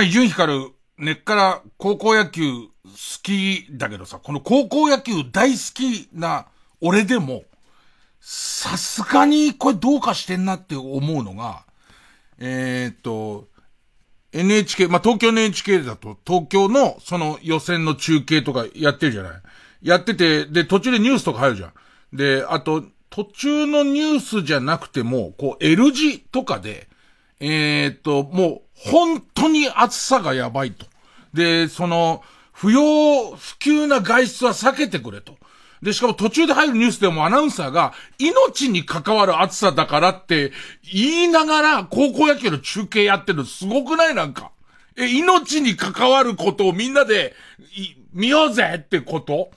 まあ、伊集院光、根っから高校野球好きだけどさ、この高校野球大好きな俺でも、さすがにこれどうかしてんなって思うのが、えー、っと、NHK、まあ、東京の NHK だと、東京のその予選の中継とかやってるじゃない？やってて、で、途中でニュースとか入るじゃん。で、あと、途中のニュースじゃなくても、こう、L 字とかで、えー、っと、もう、本当に暑さがやばいと。で、その、不要不急な外出は避けてくれと。で、しかも途中で入るニュースでもアナウンサーが、命に関わる暑さだからって言いながら高校野球の中継やってるのすごくないなんか。え、命に関わることをみんなで、見ようぜってこと？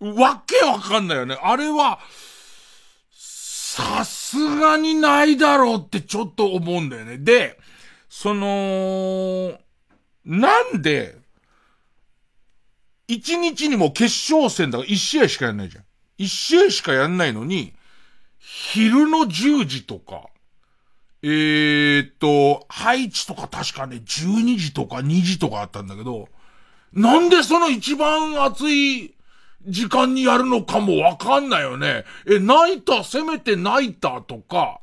わけわかんないよね。あれは、さすがにないだろうってちょっと思うんだよね。で、その、なんで、一日にも決勝戦だから一試合しかやんないじゃん。一試合しかやんないのに、昼の10時とか、えー、っと、配置とか確かね、12時とか2時とかあったんだけど、なんでその一番暑い時間にやるのかもわかんないよね。え、ナイター、せめてナイターとか、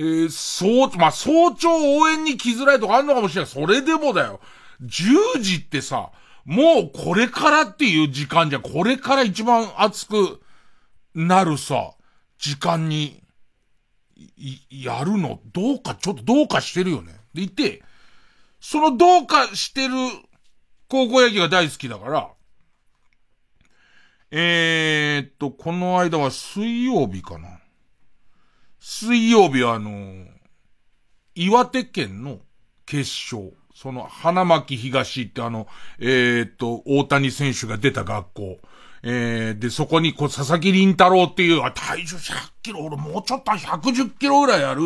えー、そう、まあ、早朝応援に来づらいとかあるのかもしれない。それでもだよ。10時ってさ、もうこれからっていう時間じゃ、これから一番熱くなるさ、時間に、やるの、どうか、ちょっとどうかしてるよね。でいて、そのどうかしてる高校野球が大好きだから、えー、っと、この間は水曜日かな。水曜日はあの、岩手県の決勝。その、花巻東ってあの、えー、っと、大谷選手が出た学校。えー、で、そこに、こう、佐々木麟太郎っていう、あ、体重100キロ、俺もうちょっと110キロぐらいある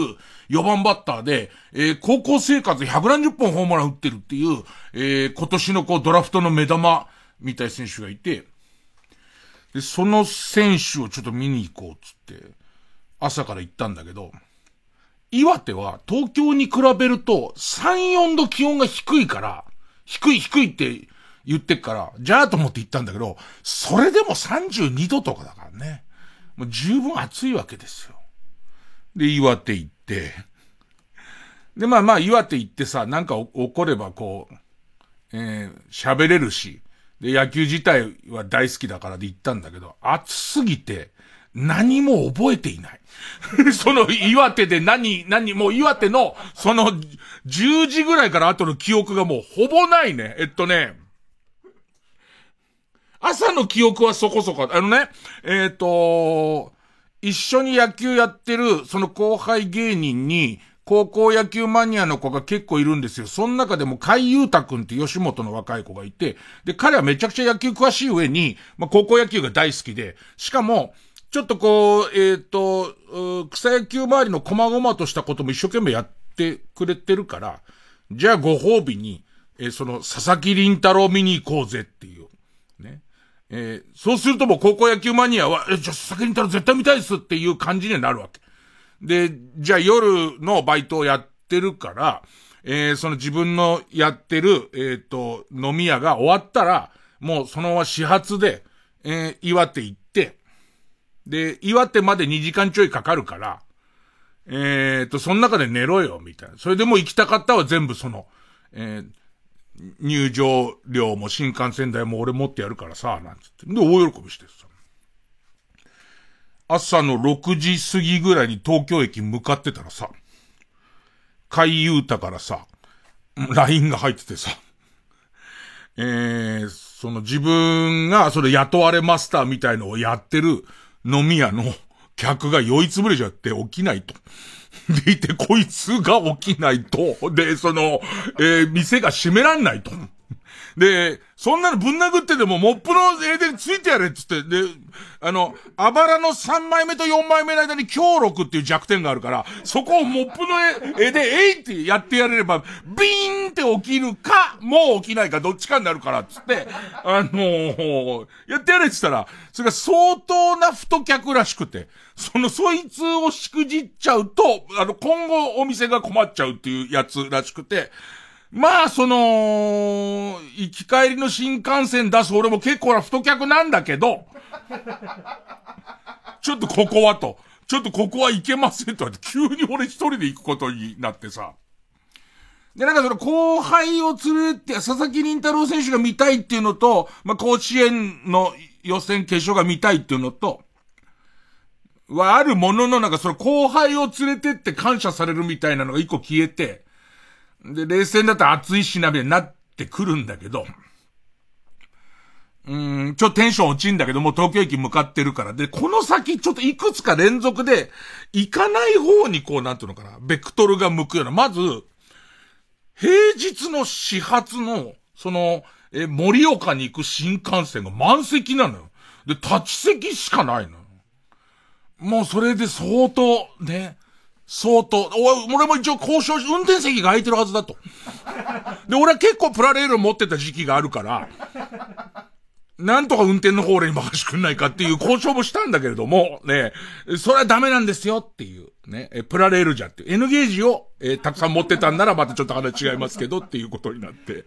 4番バッターで、えー、高校生活100何十本ホームラン打ってるっていう、えー、今年のこう、ドラフトの目玉みたい選手がいて、で、その選手をちょっと見に行こうっつって、朝から行ったんだけど、岩手は東京に比べると3、4度気温が低いから、低い低いって言ってっから、じゃあと思って行ったんだけど、それでも32度とかだからね。もう十分暑いわけですよ。で、岩手行って、で、まあまあ岩手行ってさ、なんか起こればこう、えー、喋れるし、で、野球自体は大好きだからで行ったんだけど、暑すぎて、何も覚えていない。その岩手で何、何、もう岩手の、その、10時ぐらいから後の記憶がもうほぼないね。えっとね、朝の記憶はそこそこ、あのね、えっ、ー、と、一緒に野球やってる、その後輩芸人に、高校野球マニアの子が結構いるんですよ。その中でも海優太くんって吉本の若い子がいて、で、彼はめちゃくちゃ野球詳しい上に、まあ、高校野球が大好きで、しかも、ちょっとこう、えっ、ー、と、草野球周りの細々としたことも一生懸命やってくれてるから、じゃあご褒美に、えー、その、佐々木麟太郎見に行こうぜっていう。ね。えー、そうするともう高校野球マニアは、え、じゃあ佐々木麟太郎絶対見たいですっていう感じにはなるわけ。で、じゃあ夜のバイトをやってるから、えー、その自分のやってる、えっ、ー、と、飲み屋が終わったら、もうそのまま始発で、えー、岩手行って、で、岩手まで2時間ちょいかかるから、えー、と、その中で寝ろよ、みたいな。それでも行きたかったは全部その、えー、入場料も新幹線代も俺持ってやるからさ、なんつって。で、大喜びしてさ。朝の6時過ぎぐらいに東京駅向かってたらさ、海優太からさ、LINE が入っててさ、えー、その自分がそれ雇われマスターみたいのをやってる飲み屋の客が酔いつぶれちゃって起きないと。でいて、こいつが起きないと。で、その、えー、店が閉めらんないと。で、そんなのぶん殴ってでも、モップの絵でついてやれっつって、で、あの、あばらの3枚目と4枚目の間に強力っていう弱点があるから、そこをモップの絵で、えいってやってやれれば、ビーンって起きるか、もう起きないか、どっちかになるから、っつって、あのー、やってやれって言ったら、それが相当な太客らしくて、その、そいつをしくじっちゃうと、あの、今後お店が困っちゃうっていうやつらしくて、まあ、その、行き帰りの新幹線出す俺も結構な太客なんだけど、ちょっとここはと、ちょっとここはいけませんと急に俺一人で行くことになってさ。で、なんかその後輩を連れて、佐々木麟太郎選手が見たいっていうのと、まあ、甲子園の予選決勝が見たいっていうのと、はあるもののなんかその後輩を連れてって感謝されるみたいなのが一個消えて、で、冷戦だったら熱いしなべになってくるんだけど、うん、ちょテンション落ちんだけどもう、東京駅向かってるから。で、この先ちょっといくつか連続で、行かない方にこう、なんていうのかな、ベクトルが向くような。まず、平日の始発の、その、え、盛岡に行く新幹線が満席なのよ。で、立ち席しかないのよ。もうそれで相当、ね、相当、俺も一応交渉し、運転席が空いてるはずだと。で、俺は結構プラレール持ってた時期があるから、なんとか運転の方俺に任してくんないかっていう交渉もしたんだけれども、ね、それはダメなんですよっていう、ね、プラレールじゃっていう、N ゲージを、えー、たくさん持ってたんならまたちょっと話違いますけどっていうことになって。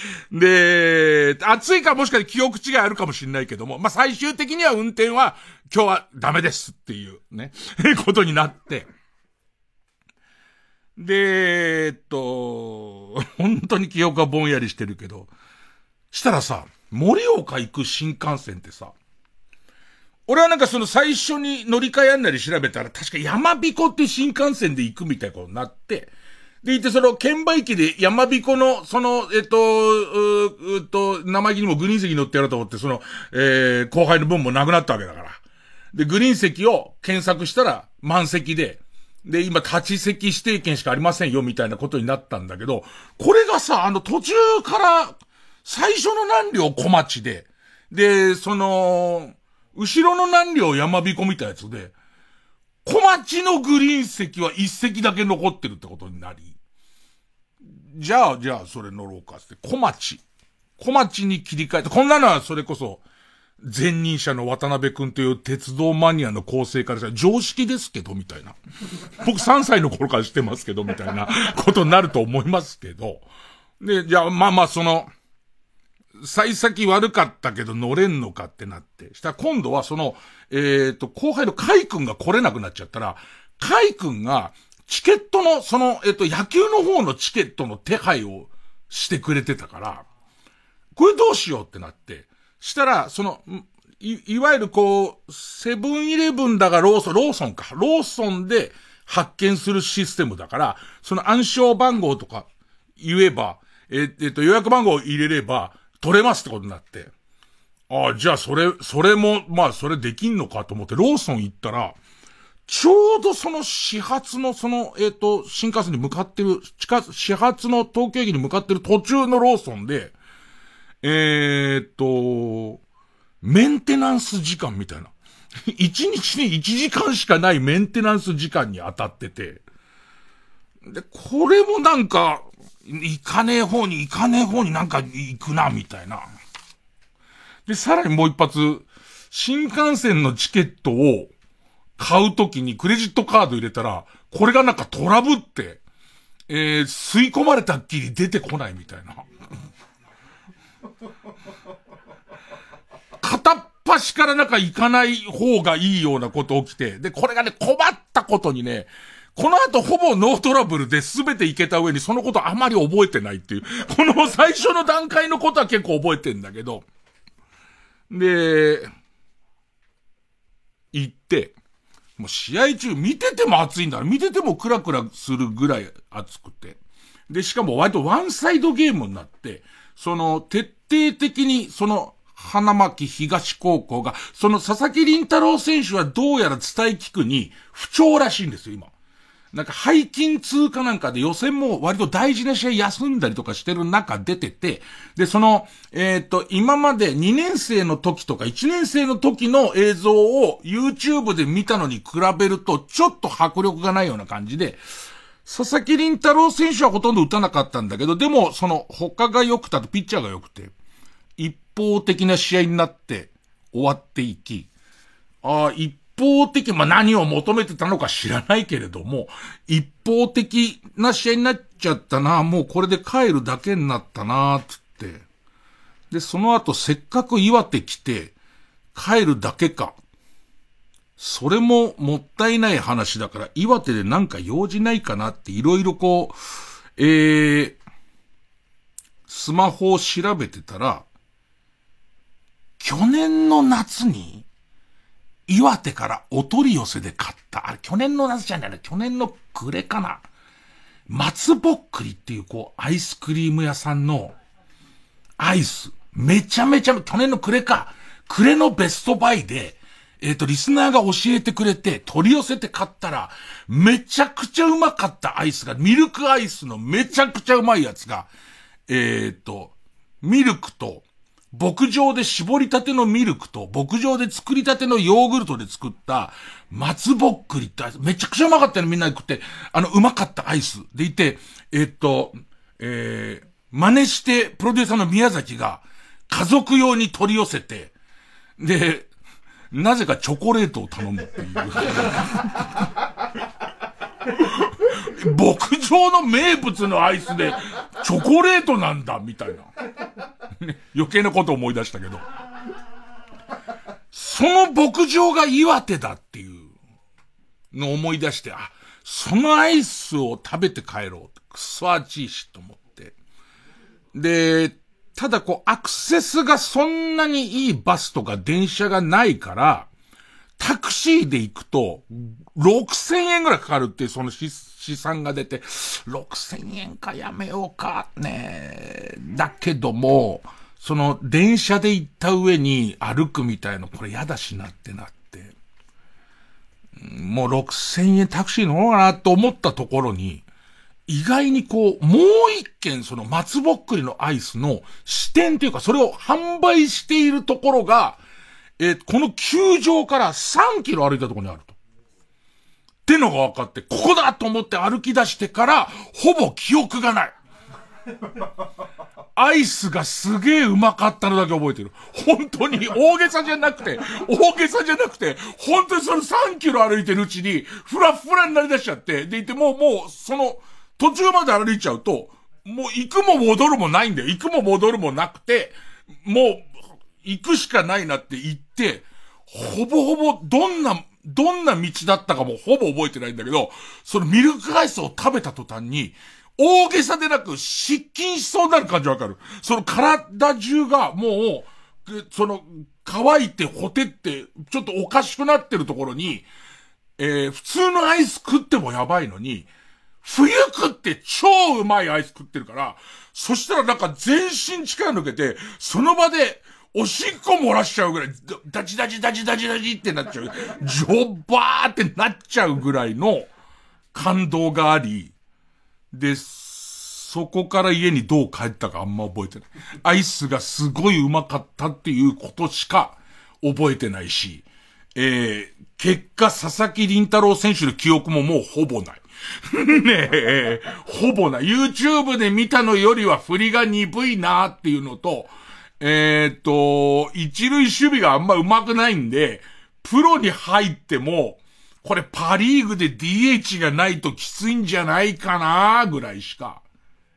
で、暑いかもしかして記憶違いあるかもしれないけども、まあ、最終的には運転は今日はダメですっていうね、ことになって。で、えっと、本当に記憶はぼんやりしてるけど、したらさ、盛岡行く新幹線ってさ、俺はなんかその最初に乗り換えやんなり調べたら、確か山彦って新幹線で行くみたいなことになって、でいてその券売機で山彦の、その、えっと、う、うと、生意気にもグリーン席乗ってやろうと思って、その、えー、後輩の分もなくなったわけだから。で、グリーン席を検索したら満席で、で、今、立ち席指定券しかありませんよ、みたいなことになったんだけど、これがさ、あの、途中から、最初の何両小町で、で、その、後ろの何両山彦みたいなやつで、小町のグリーン席は一席だけ残ってるってことになり、じゃあ、じゃあ、それ乗ろうかって、小町。小町に切り替えて、こんなのはそれこそ、前任者の渡辺くんという鉄道マニアの構成からしたら常識ですけど、みたいな。僕3歳の頃からしてますけど、みたいなことになると思いますけど。で、じゃあ、まあまあ、その、幸先悪かったけど乗れんのかってなって。したら今度はその、えっ、と、後輩のカイ君が来れなくなっちゃったら、カイ君が、チケットの、その、えっ、と、野球の方のチケットの手配をしてくれてたから、これどうしようってなって。したら、その、い、いわゆるこう、セブンイレブンだがローソン、ローソンか。ローソンで発見するシステムだから、その暗証番号とか言えば、えっ、えっと、予約番号を入れれば、取れますってことになって。ああ、じゃあそれ、それも、まあそれできんのかと思ってローソン行ったら、ちょうどその始発のその、えっ、ー、と、新幹線に向かってる、近、始発の東京駅に向かってる途中のローソンで、えー、っと、メンテナンス時間みたいな。一日に一時間しかないメンテナンス時間に当たってて、で、これもなんか、行かねえ方に行かねえ方になんか行くな、みたいな。で、さらにもう一発、新幹線のチケットを買うときにクレジットカード入れたら、これがなんかトラブって、えー、吸い込まれたっきり出てこないみたいな。片っ端からなんか行かない方がいいようなこと起きて、で、これがね、困ったことにね、この後ほぼノートラブルで全ていけた上にそのことあまり覚えてないっていう。この最初の段階のことは結構覚えてんだけど。で、行って、もう試合中見てても暑いんだ。見ててもクラクラするぐらい暑くて。で、しかも割とワンサイドゲームになって、その徹底的にその花巻東高校が、その佐々木麟太郎選手はどうやら伝え聞くに不調らしいんですよ、今。なんか背筋通過なんかで予選も割と大事な試合休んだりとかしてる中出てて、で、その、えっ、と、今まで2年生の時とか1年生の時の映像を YouTube で見たのに比べるとちょっと迫力がないような感じで、佐々木麟太郎選手はほとんど打たなかったんだけど、でも、その、他が良くたとピッチャーが良くて、一方的な試合になって終わっていき、ああ、一方的、まあ、何を求めてたのか知らないけれども、一方的な試合になっちゃったな、もうこれで帰るだけになったな、つって。で、その後せっかく岩手来て、帰るだけか。それももったいない話だから、岩手でなんか用事ないかなっていろいろこう、えー、スマホを調べてたら、去年の夏に、岩手からお取り寄せで買った、あれ去年の夏じゃないな、去年の暮れかな。松ぼっくりっていうこう、アイスクリーム屋さんの、アイス、めちゃめちゃ、去年の暮れか、暮れのベストバイで、えっ、ー、と、リスナーが教えてくれて、取り寄せて買ったら、めちゃくちゃうまかったアイスが、ミルクアイスのめちゃくちゃうまいやつが、えっ、ー、と、ミルクと、牧場で絞りたてのミルクと、牧場で作りたてのヨーグルトで作った、松ぼっくりってアイス、めちゃくちゃうまかったよ、みんなで食って。あの、うまかったアイス。でいて、えっと、えー、真似して、プロデューサーの宮崎が、家族用に取り寄せて、で、なぜかチョコレートを頼むっていう。牧場の名物のアイスで、チョコレートなんだ、みたいな。余計なこと思い出したけど。その牧場が岩手だっていうのを思い出して、あ、そのアイスを食べて帰ろう。くそ暑いしと思って。で、ただこう、アクセスがそんなにいいバスとか電車がないから、タクシーで行くと、6000円ぐらいかかるっていうその資産が出て、6000円かやめようか、ね。だけども、その電車で行った上に歩くみたいな、これ嫌だしなってなって、もう6000円タクシーの方かなと思ったところに、意外にこう、もう一軒その松ぼっくりのアイスの支店というか、それを販売しているところが、えー、この球場から3キロ歩いたところにあると。ってのが分かって、ここだと思って歩き出してから、ほぼ記憶がない。アイスがすげえうまかったのだけ覚えてる。本当に、大げさじゃなくて、大げさじゃなくて、本当にその3キロ歩いてるうちに、ふらふらになりだしちゃって、でいて、もう、もう、その、途中まで歩いちゃうと、もう行くも戻るもないんだよ。行くも戻るもなくて、もう、行くしかないなって言って、ほぼほぼどんな、どんな道だったかもほぼ覚えてないんだけど、そのミルクアイスを食べた途端に、大げさでなく失禁しそうになる感じわかる。その体中がもう、その、乾いてほてって、ちょっとおかしくなってるところに、えー、普通のアイス食ってもやばいのに、冬食って超うまいアイス食ってるから、そしたらなんか全身力抜けて、その場で、おしっこ漏らしちゃうぐらい、ダチダチダチダチダチってなっちゃう。ジョバーってなっちゃうぐらいの感動があり、で、そこから家にどう帰ったかあんま覚えてない。アイスがすごいうまかったっていうことしか覚えてないし、えー、結果佐々木麟太郎選手の記憶ももうほぼない。ねえ、ほぼない。YouTube で見たのよりは振りが鈍いなっていうのと、えー、と、一塁守備があんま上手くないんで、プロに入っても、これパリーグで DH がないときついんじゃないかなぐらいしか、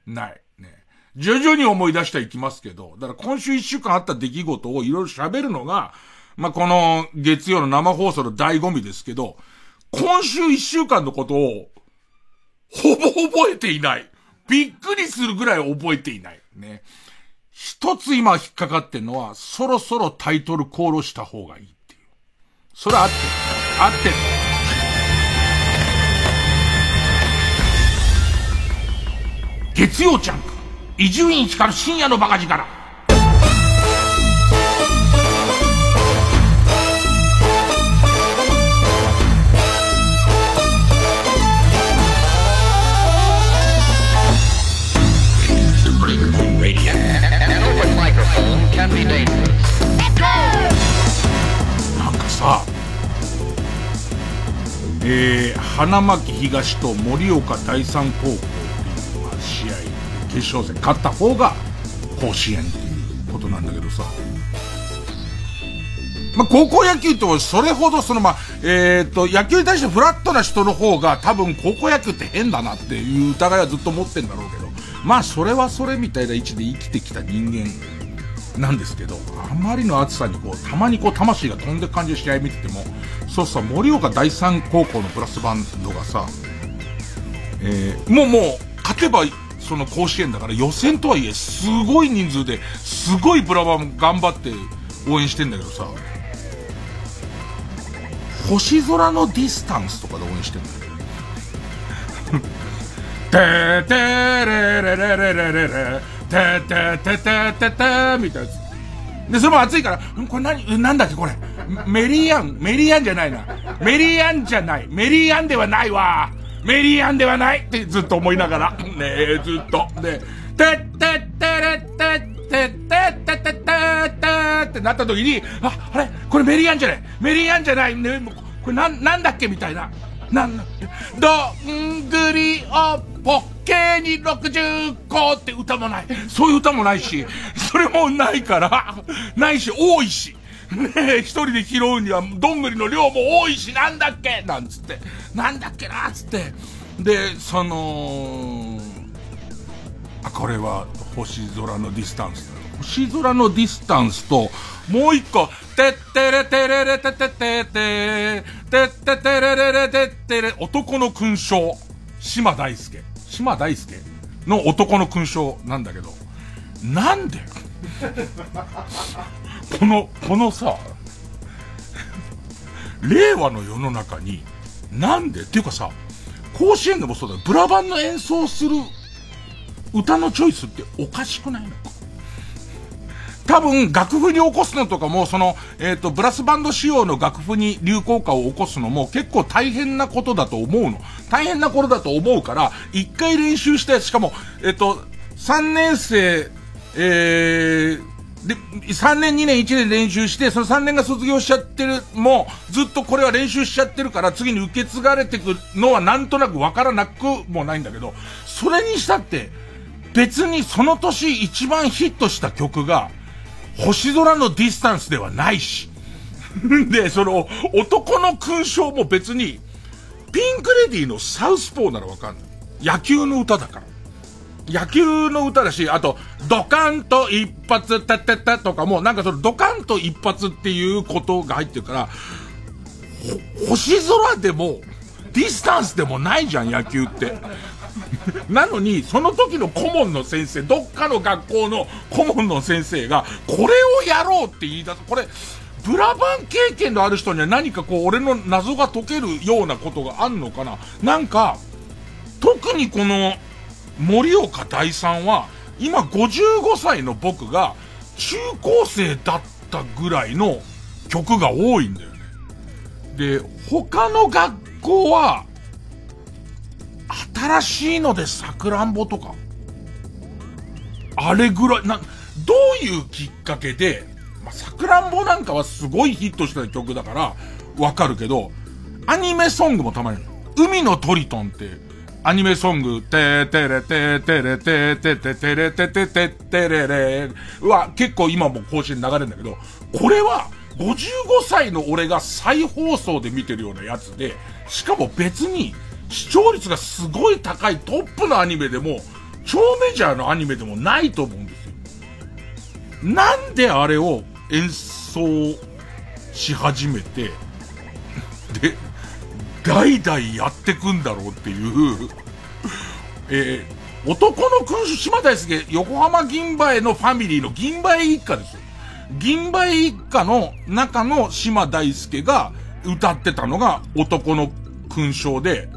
ない。ね。徐々に思い出していきますけど、だから今週一週間あった出来事をいろいろ喋るのが、まあ、この月曜の生放送の醍醐味ですけど、今週一週間のことを、ほぼ覚えていない。びっくりするぐらい覚えていない。ね。一つ今引っかかってんのは、そろそろタイトルコールした方がいいっていう。それは合ってる。合ってる。月曜ちゃん伊集院光深夜のバカ力。なんかさ、えー、花巻東と盛岡第三高校っていうのが試合、決勝戦勝った方が甲子園っていうことなんだけどさ、まあ、高校野球とそれほどそのまあ、えっ、ー、と、野球に対してフラットな人の方が多分高校野球って変だなっていう疑いはずっと持ってんだろうけど、まあそれはそれみたいな位置で生きてきた人間なんですけど、あまりの暑さにこう、たまにこう魂が飛んでく感じる試合見てても、そうさ、盛岡第三高校のブラスバンドがさ、えー、もうもう、勝てば、その甲子園だから予選とはいえ、すごい人数で、すごいブラバン頑張って応援してんだけどさ、星空のディスタンスとかで応援してんだよ。てーてーれれれれれれ、ててててててみたいなやつ。で、それも暑いから、これ何、なんだっけこれ。メリーアン、メリーアンじゃないな。メリーアンじゃない。メリーアンではないわ。メリーアンではないってずっと思いながら。ねえ、ずっと。で、てててれっててててててってなった時に、あ、あれ？これメリーアンじゃないメリーアンじゃないね。これなん、なんだっけ？みたいな。なんどどんぐりをポッケに60個って歌もない。そういう歌もないし、それもないから、ないし、多いし。ねえ、一人で拾うには、どんぐりの量も多いし、なんだっけ？なんつって。なんだっけな？つって。で、その、あ、これは星空のディスタンス。星空のディスタンスと、もう一個、てってれてれれてててて、てっててれれれてってれ、男の勲章。島大輔。島大輔の男の勲章なんだけど、なんで？この、このさ、令和の世の中に、なんで？っていうかさ、甲子園でもそうだブラバンの演奏する歌のチョイスっておかしくないのか？多分、楽譜に起こすのとかも、その、えっ、ー、と、ブラスバンド仕様の楽譜に流行歌を起こすのも結構大変なことだと思うの。大変なことだと思うから、一回練習して、しかも、えっ、ー、と、3年生、えー、で、3年、2年、1年練習して、その3年が卒業しちゃってる、もう、ずっとこれは練習しちゃってるから、次に受け継がれていくのはなんとなくわからなくもないんだけど、それにしたって、別にその年一番ヒットした曲が、星空のディスタンスではないし。で、その、男の勲章も別に、ピンクレディーのサウスポーならわかんない。野球の歌だから。野球の歌だし、あと、ドカンと一発、たったったとかも、なんかそのドカンと一発っていうことが入ってるから、星空でも、ディスタンスでもないじゃん、野球って。なのに、その時の顧問の先生、どっかの学校の顧問の先生が、これをやろうって言い出す。これ、ブラバン経験のある人には何かこう、俺の謎が解けるようなことがあんのかななんか、特にこの、森岡大さんは、今55歳の僕が中高生だったぐらいの曲が多いんだよね。で、他の学校は、新しいのでさくらんぼとか、あれぐらい、な、どういうきっかけで、まあ、さくらんぼなんかはすごいヒットした曲だから、わかるけど、アニメソングもたまに、海のトリトンって、アニメソング、てーてれてーてれてーてててれててててれれは結構今も更新流れるんだけど、これは55歳の俺が再放送で見てるようなやつで、しかも別に視聴率がすごい高いトップのアニメでも、超メジャーのアニメでもないと思うんですよ。なんであれを演奏し始めて、で、代々やってくんだろうっていうえー、男の君主島大輔、横浜銀馬へのファミリーの銀馬一家ですよ。銀馬一家の中の島大輔が歌ってたのが男の勲章で、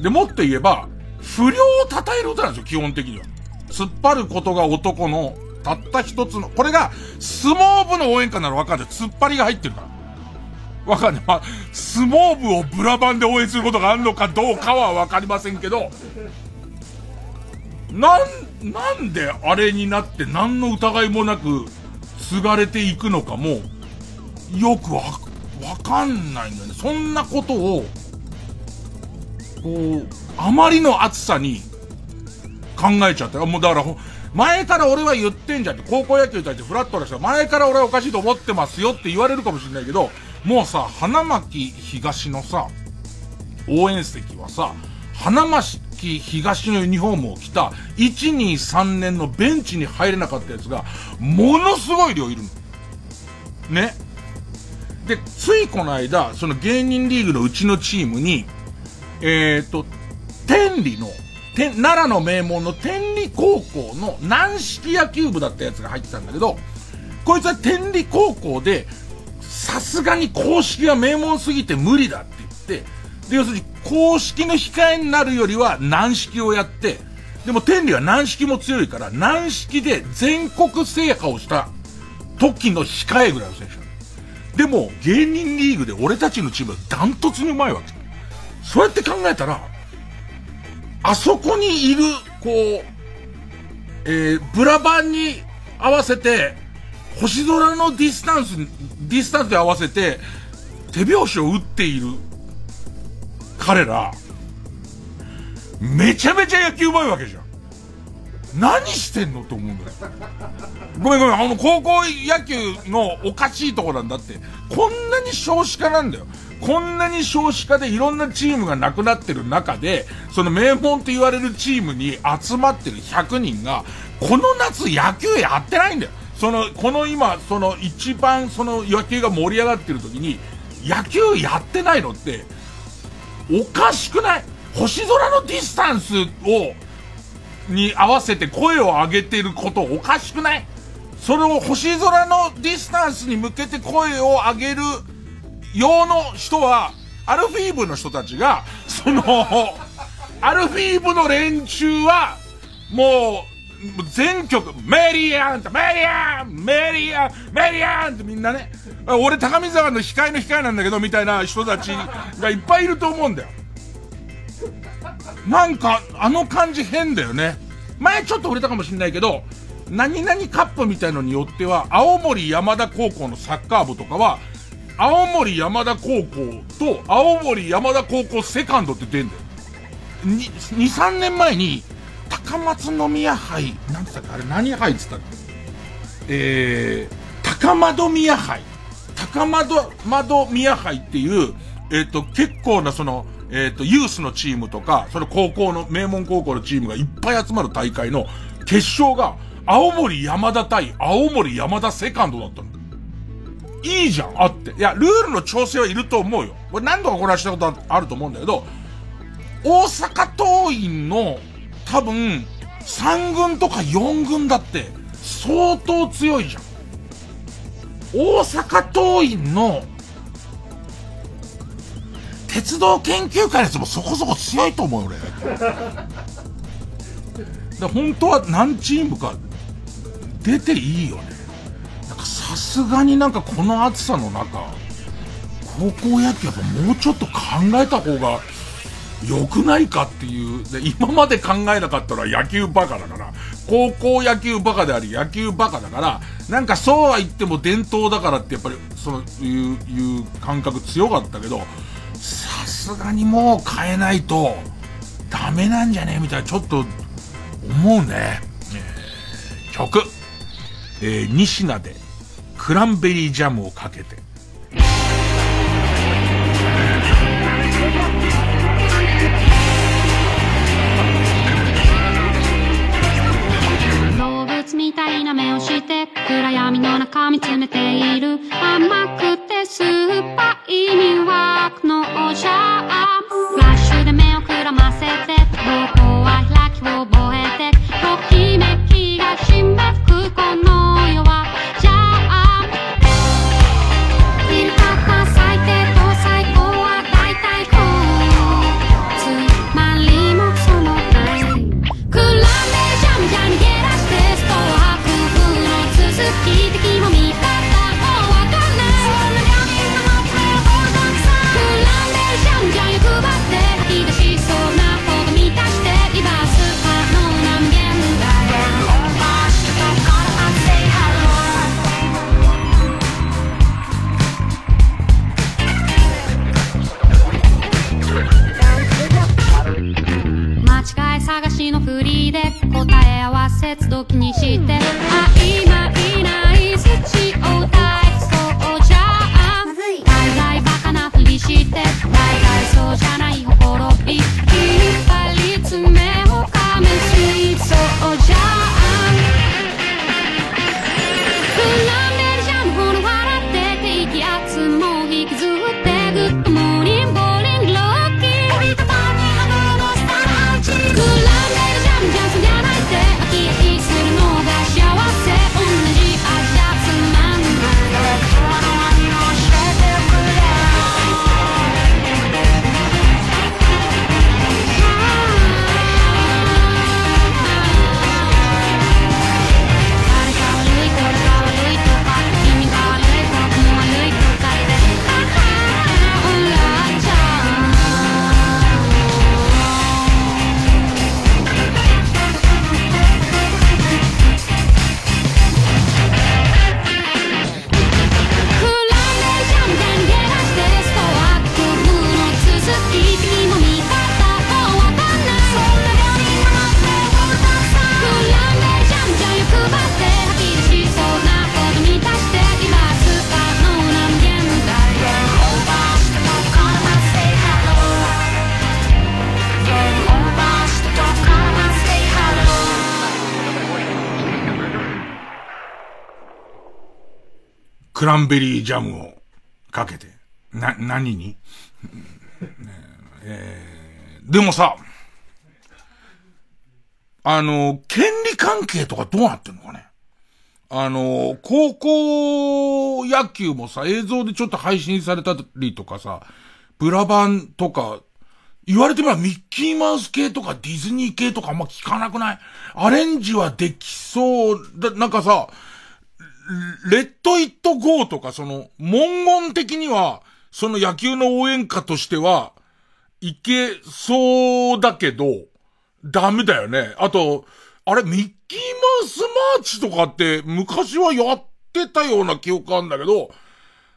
で、もっと言えば、不良を称える歌なんですよ、基本的には。突っ張ることが男の、たった一つの、これが、相撲部の応援歌ならわかる。突っ張りが入ってるから。わかんない。まあ、相撲部をブラバンで応援することがあるのかどうかはわかりませんけど、なん、なんであれになって何の疑いもなく継がれていくのかも、よくわ、わかんないんだよね。そんなことを、こう、あまりの暑さに考えちゃって、もうだから、前から俺は言ってんじゃんって、高校野球に対してフラットな人は前から俺はおかしいと思ってますよって言われるかもしれないけど、もうさ、花巻東のさ、応援席はさ、花巻東のユニフォームを着た、1、2、3年のベンチに入れなかったやつが、ものすごい量いるの。ね。で、ついこの間、その芸人リーグのうちのチームに、えっ、ー、と、天理の、奈良の名門の天理高校の軟式野球部だったやつが入ってたんだけど、こいつは天理高校で、さすがに公式は名門すぎて無理だって言って、で、要するに公式の控えになるよりは軟式をやって、でも天理は軟式も強いから、軟式で全国制覇をした時の控えぐらいの選手でも、芸人リーグで俺たちのチームはダントツにうまいわけ。そうやって考えたら、あそこにいる、こう、えー、ブラバンに合わせて、星空のディスタンス、ディスタンスで合わせて、手拍子を打っている彼ら、めちゃめちゃ野球うまいわけじゃん。何してんのと思うんだよ。ごめんごめん、あの、高校野球のおかしいとこなんだって。こんなに少子化なんだよ。こんなに少子化でいろんなチームがなくなってる中で、その名門って言われるチームに集まってる100人が、この夏野球やってないんだよ。その、この今、その一番その野球が盛り上がってる時に、野球やってないのって、おかしくない？星空のディスタンスを、に合わせて声を上げてることおかしくない？それを星空のディスタンスに向けて声を上げる用の人は、アルフィー部の人たちが、その、アルフィー部の連中は、もう、全曲、メリーアンメリーアンメリアンメリーアンってみんなね、俺高見沢の控えの控えなんだけど、みたいな人たちがいっぱいいると思うんだよ。なんか、あの感じ変だよね。前ちょっと売れたかもしんないけど、何々カップみたいのによっては、青森山田高校のサッカー部とかは、青森山田高校と青森山田高校セカンドって出んだよ。2、3年前に、高松宮杯、なんつったっけあれ何杯っつったっけ？えー、高窓宮杯。高窓、窓宮杯っていう、えっ、ー、と、結構なその、えっ、ー、と、ユースのチームとか、その高校の、名門高校のチームがいっぱい集まる大会の決勝が、青森山田対青森山田セカンドだったの。いいじゃん、あって。いや、ルールの調整はいると思うよ。これ何度かこれはしたことあると思うんだけど、大阪桐蔭の多分、3軍とか4軍だって相当強いじゃん。大阪桐蔭の鉄道研究会のやつもそこそこ強いと思う俺。で本当は何チームか出ていいよね。さすがになんかこの暑さの中、高校野球やっぱもうちょっと考えた方が良くないかっていう、で今まで考えなかったのは野球バカだから、高校野球バカであり野球バカだから、なんかそうは言っても伝統だからってやっぱり、その、いう、いう感覚強かったけど、さすがにもう変えないとダメなんじゃねみたいなちょっと思うね。えー、曲。えー、西名でクランベリージャムをかけて。動物みたいな目をして暗闇の中見つめている。甘くて酸っぱい魅惑のおしゃフラッシュで目をくらませて。瞳孔は開き覚にして。曖昧クランベリージャムをかけて。な、何に、えーでもさ、あの、権利関係とかどうなってんのかね？あの、高校野球もさ、映像でちょっと配信されたりとかさ、ブラバンとか、言われてみればミッキーマウス系とかディズニー系とかあんま聞かなくない？アレンジはできそう。だ、なんかさ、レッド・イット・ゴーとか、その、文言的には、その野球の応援歌としては、いけそうだけど、ダメだよね。あと、あれ、ミッキーマウスマーチとかって、昔はやってたような記憶あるんだけど、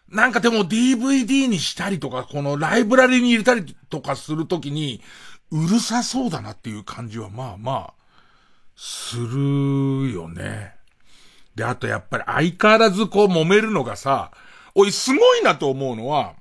なんかでも DVD にしたりとか、このライブラリに入れたりとかするときに、うるさそうだなっていう感じはまあまあ、するよね。で、あとやっぱり相変わらずこう揉めるのがさ、おい、すごいなと思うのは、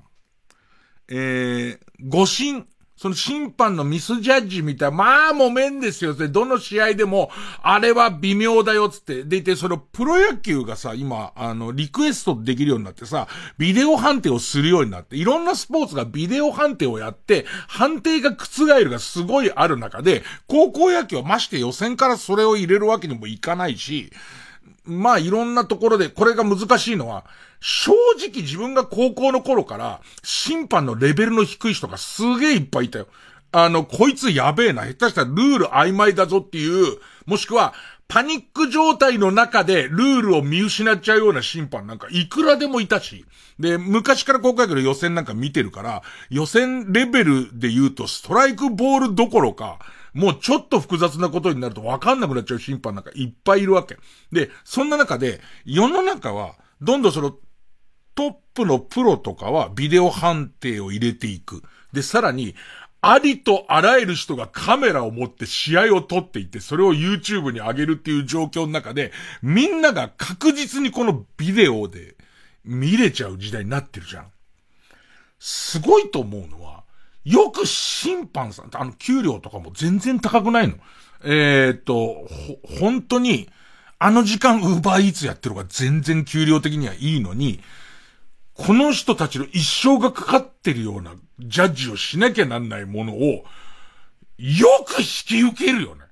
えー、誤審。その審判のミスジャッジみたいな、まあ揉めんですよ。で、どの試合でも、あれは微妙だよつって。でいて、そのプロ野球がさ、今、あの、リクエストできるようになってさ、ビデオ判定をするようになって、いろんなスポーツがビデオ判定をやって、判定が覆るがすごいある中で、高校野球はまして予選からそれを入れるわけにもいかないし、まあいろんなところで、これが難しいのは、正直自分が高校の頃から、審判のレベルの低い人がすげえいっぱいいたよ。あの、こいつやべえな、下手したらルール曖昧だぞっていう、もしくは、パニック状態の中でルールを見失っちゃうような審判なんかいくらでもいたし。で、昔から高校野球の予選なんか見てるから、予選レベルで言うとストライクボールどころか、もうちょっと複雑なことになると分かんなくなっちゃう審判なんかいっぱいいるわけ。で、そんな中で、世の中は、どんどんその、トップのプロとかはビデオ判定を入れていく。で、さらに、ありとあらゆる人がカメラを持って試合を撮っていって、それを YouTube に上げるっていう状況の中で、みんなが確実にこのビデオで見れちゃう時代になってるじゃん。すごいと思うのは、よく審判さん、あの、給料とかも全然高くないの。えーっと、ほ、本当に、あの時間ウーバーイーツやってるが全然給料的にはいいのに、この人たちの一生がかかってるようなジャッジをしなきゃなんないものを、よく引き受けるよね。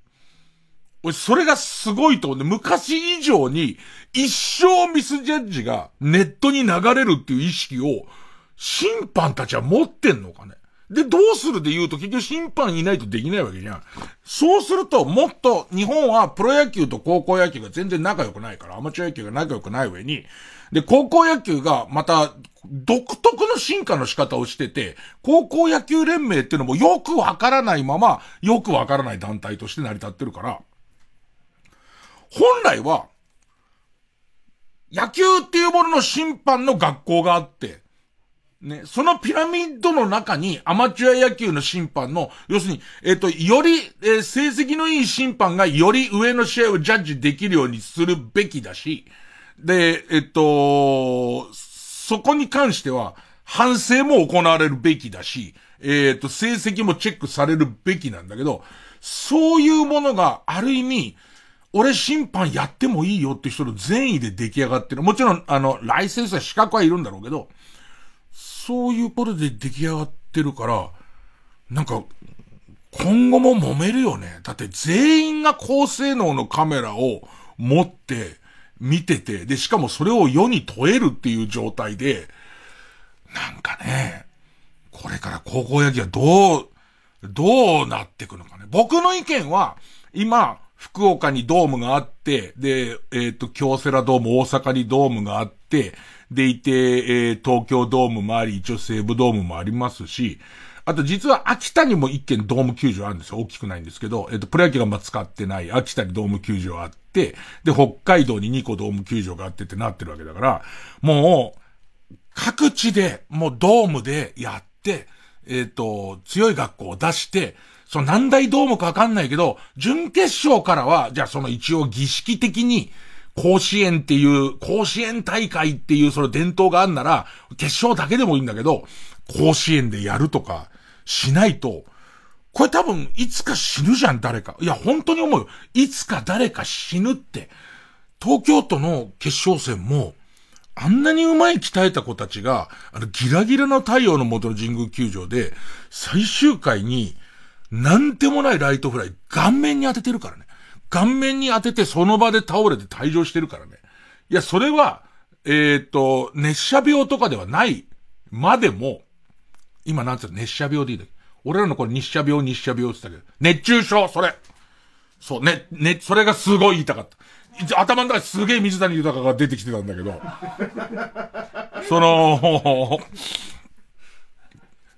俺、それがすごいと思うんで、昔以上に、一生ミスジャッジがネットに流れるっていう意識を、審判たちは持ってんのかね。で、どうするで言うと結局審判いないとできないわけじゃん。そうすると、もっと、日本はプロ野球と高校野球が全然仲良くないから、アマチュア野球が仲良くない上に、で、高校野球がまた、独特の進化の仕方をしてて、高校野球連盟っていうのもよくわからないまま、よくわからない団体として成り立ってるから、本来は、野球っていうものの審判の学校があって、ね、そのピラミッドの中にアマチュア野球の審判の、要するに、えっ、と、より、えー、成績のいい審判がより上の試合をジャッジできるようにするべきだし、で、えっ、と、そこに関しては、反省も行われるべきだし、えっ、と、成績もチェックされるべきなんだけど、そういうものがある意味、俺審判やってもいいよって人の善意で出来上がってる。もちろん、あの、ライセンスは資格はいるんだろうけど、そういうことで出来上がってるから、なんか、今後も揉めるよね。だって全員が高性能のカメラを持って見てて、で、しかもそれを世に問えるっていう状態で、なんかね、これから高校野球はどう、どうなってくのかね。僕の意見は、今、福岡にドームがあって、で、えっ、ー、と、京セラドーム、大阪にドームがあって、でいて、えー、東京ドームもあり、一応西武ドームもありますし、あと実は秋田にも一軒ドーム球場あるんですよ。大きくないんですけど、えっ、と、プロ野球がま使ってない秋田にドーム球場あって、で、北海道に2個ドーム球場があってってなってるわけだから、もう、各地で、もうドームでやって、えっ、と、強い学校を出して、その何大ドームかわかんないけど、準決勝からは、じゃあその一応儀式的に、甲子園っていう、甲子園大会っていうその伝統があんなら、決勝だけでもいいんだけど、甲子園でやるとか、しないと、これ多分、いつか死ぬじゃん、誰か。いや、本当に思うよ。いつか誰か死ぬって。東京都の決勝戦も、あんなに上手い鍛えた子たちが、あの、ギラギラの太陽の元の神宮球場で、最終回に、なんてもないライトフライ、顔面に当ててるからね。顔面に当ててその場で倒れて退場してるからね。いや、それは、えっ、ー、と、熱射病とかではないまでも、今なんつうの、熱射病でいいんだけ？ど。俺らの頃日射病、日射病って言ったけど、熱中症、それ。そう、ね、ね、それがすごい言いたかった。頭の中すげえ水谷豊が出てきてたんだけど、その、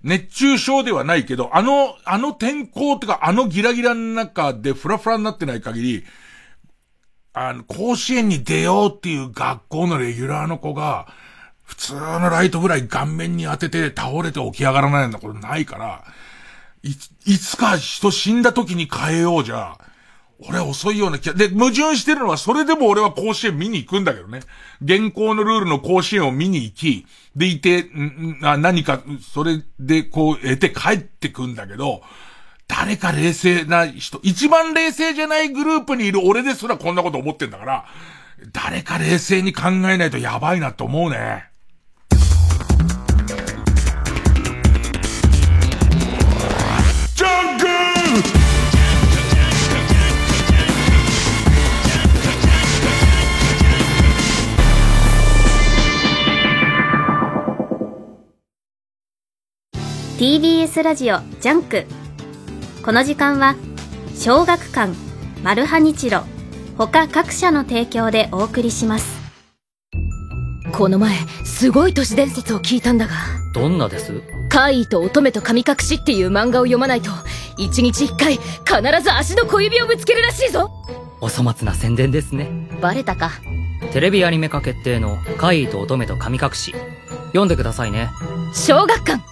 熱中症ではないけど、あの、あの天候とか、あのギラギラの中でフラフラになってない限り、あの、甲子園に出ようっていう学校のレギュラーの子が、普通のライトぐらい顔面に当てて倒れて起き上がらないようなことないから、い、いつか人死んだ時に変えようじゃ、俺は遅いような気が、で、矛盾してるのは、それでも俺は甲子園見に行くんだけどね。現行のルールの甲子園を見に行き、でいて、ん何か、それでこう得て帰ってくんだけど、誰か冷静な人、一番冷静じゃないグループにいる俺ですらこんなこと思ってんだから、誰か冷静に考えないとやばいなと思うね。TBS ラジオジャンク。この時間は小学館マルハニチロ他各社の提供でお送りします。この前すごい都市伝説を聞いたんだが。どんなです？怪異と乙女と神隠しっていう漫画を読まないと一日一回必ず足の小指をぶつけるらしいぞ。お粗末な宣伝ですね。バレたか。テレビアニメ化決定の怪異と乙女と神隠し。読んでくださいね。小学館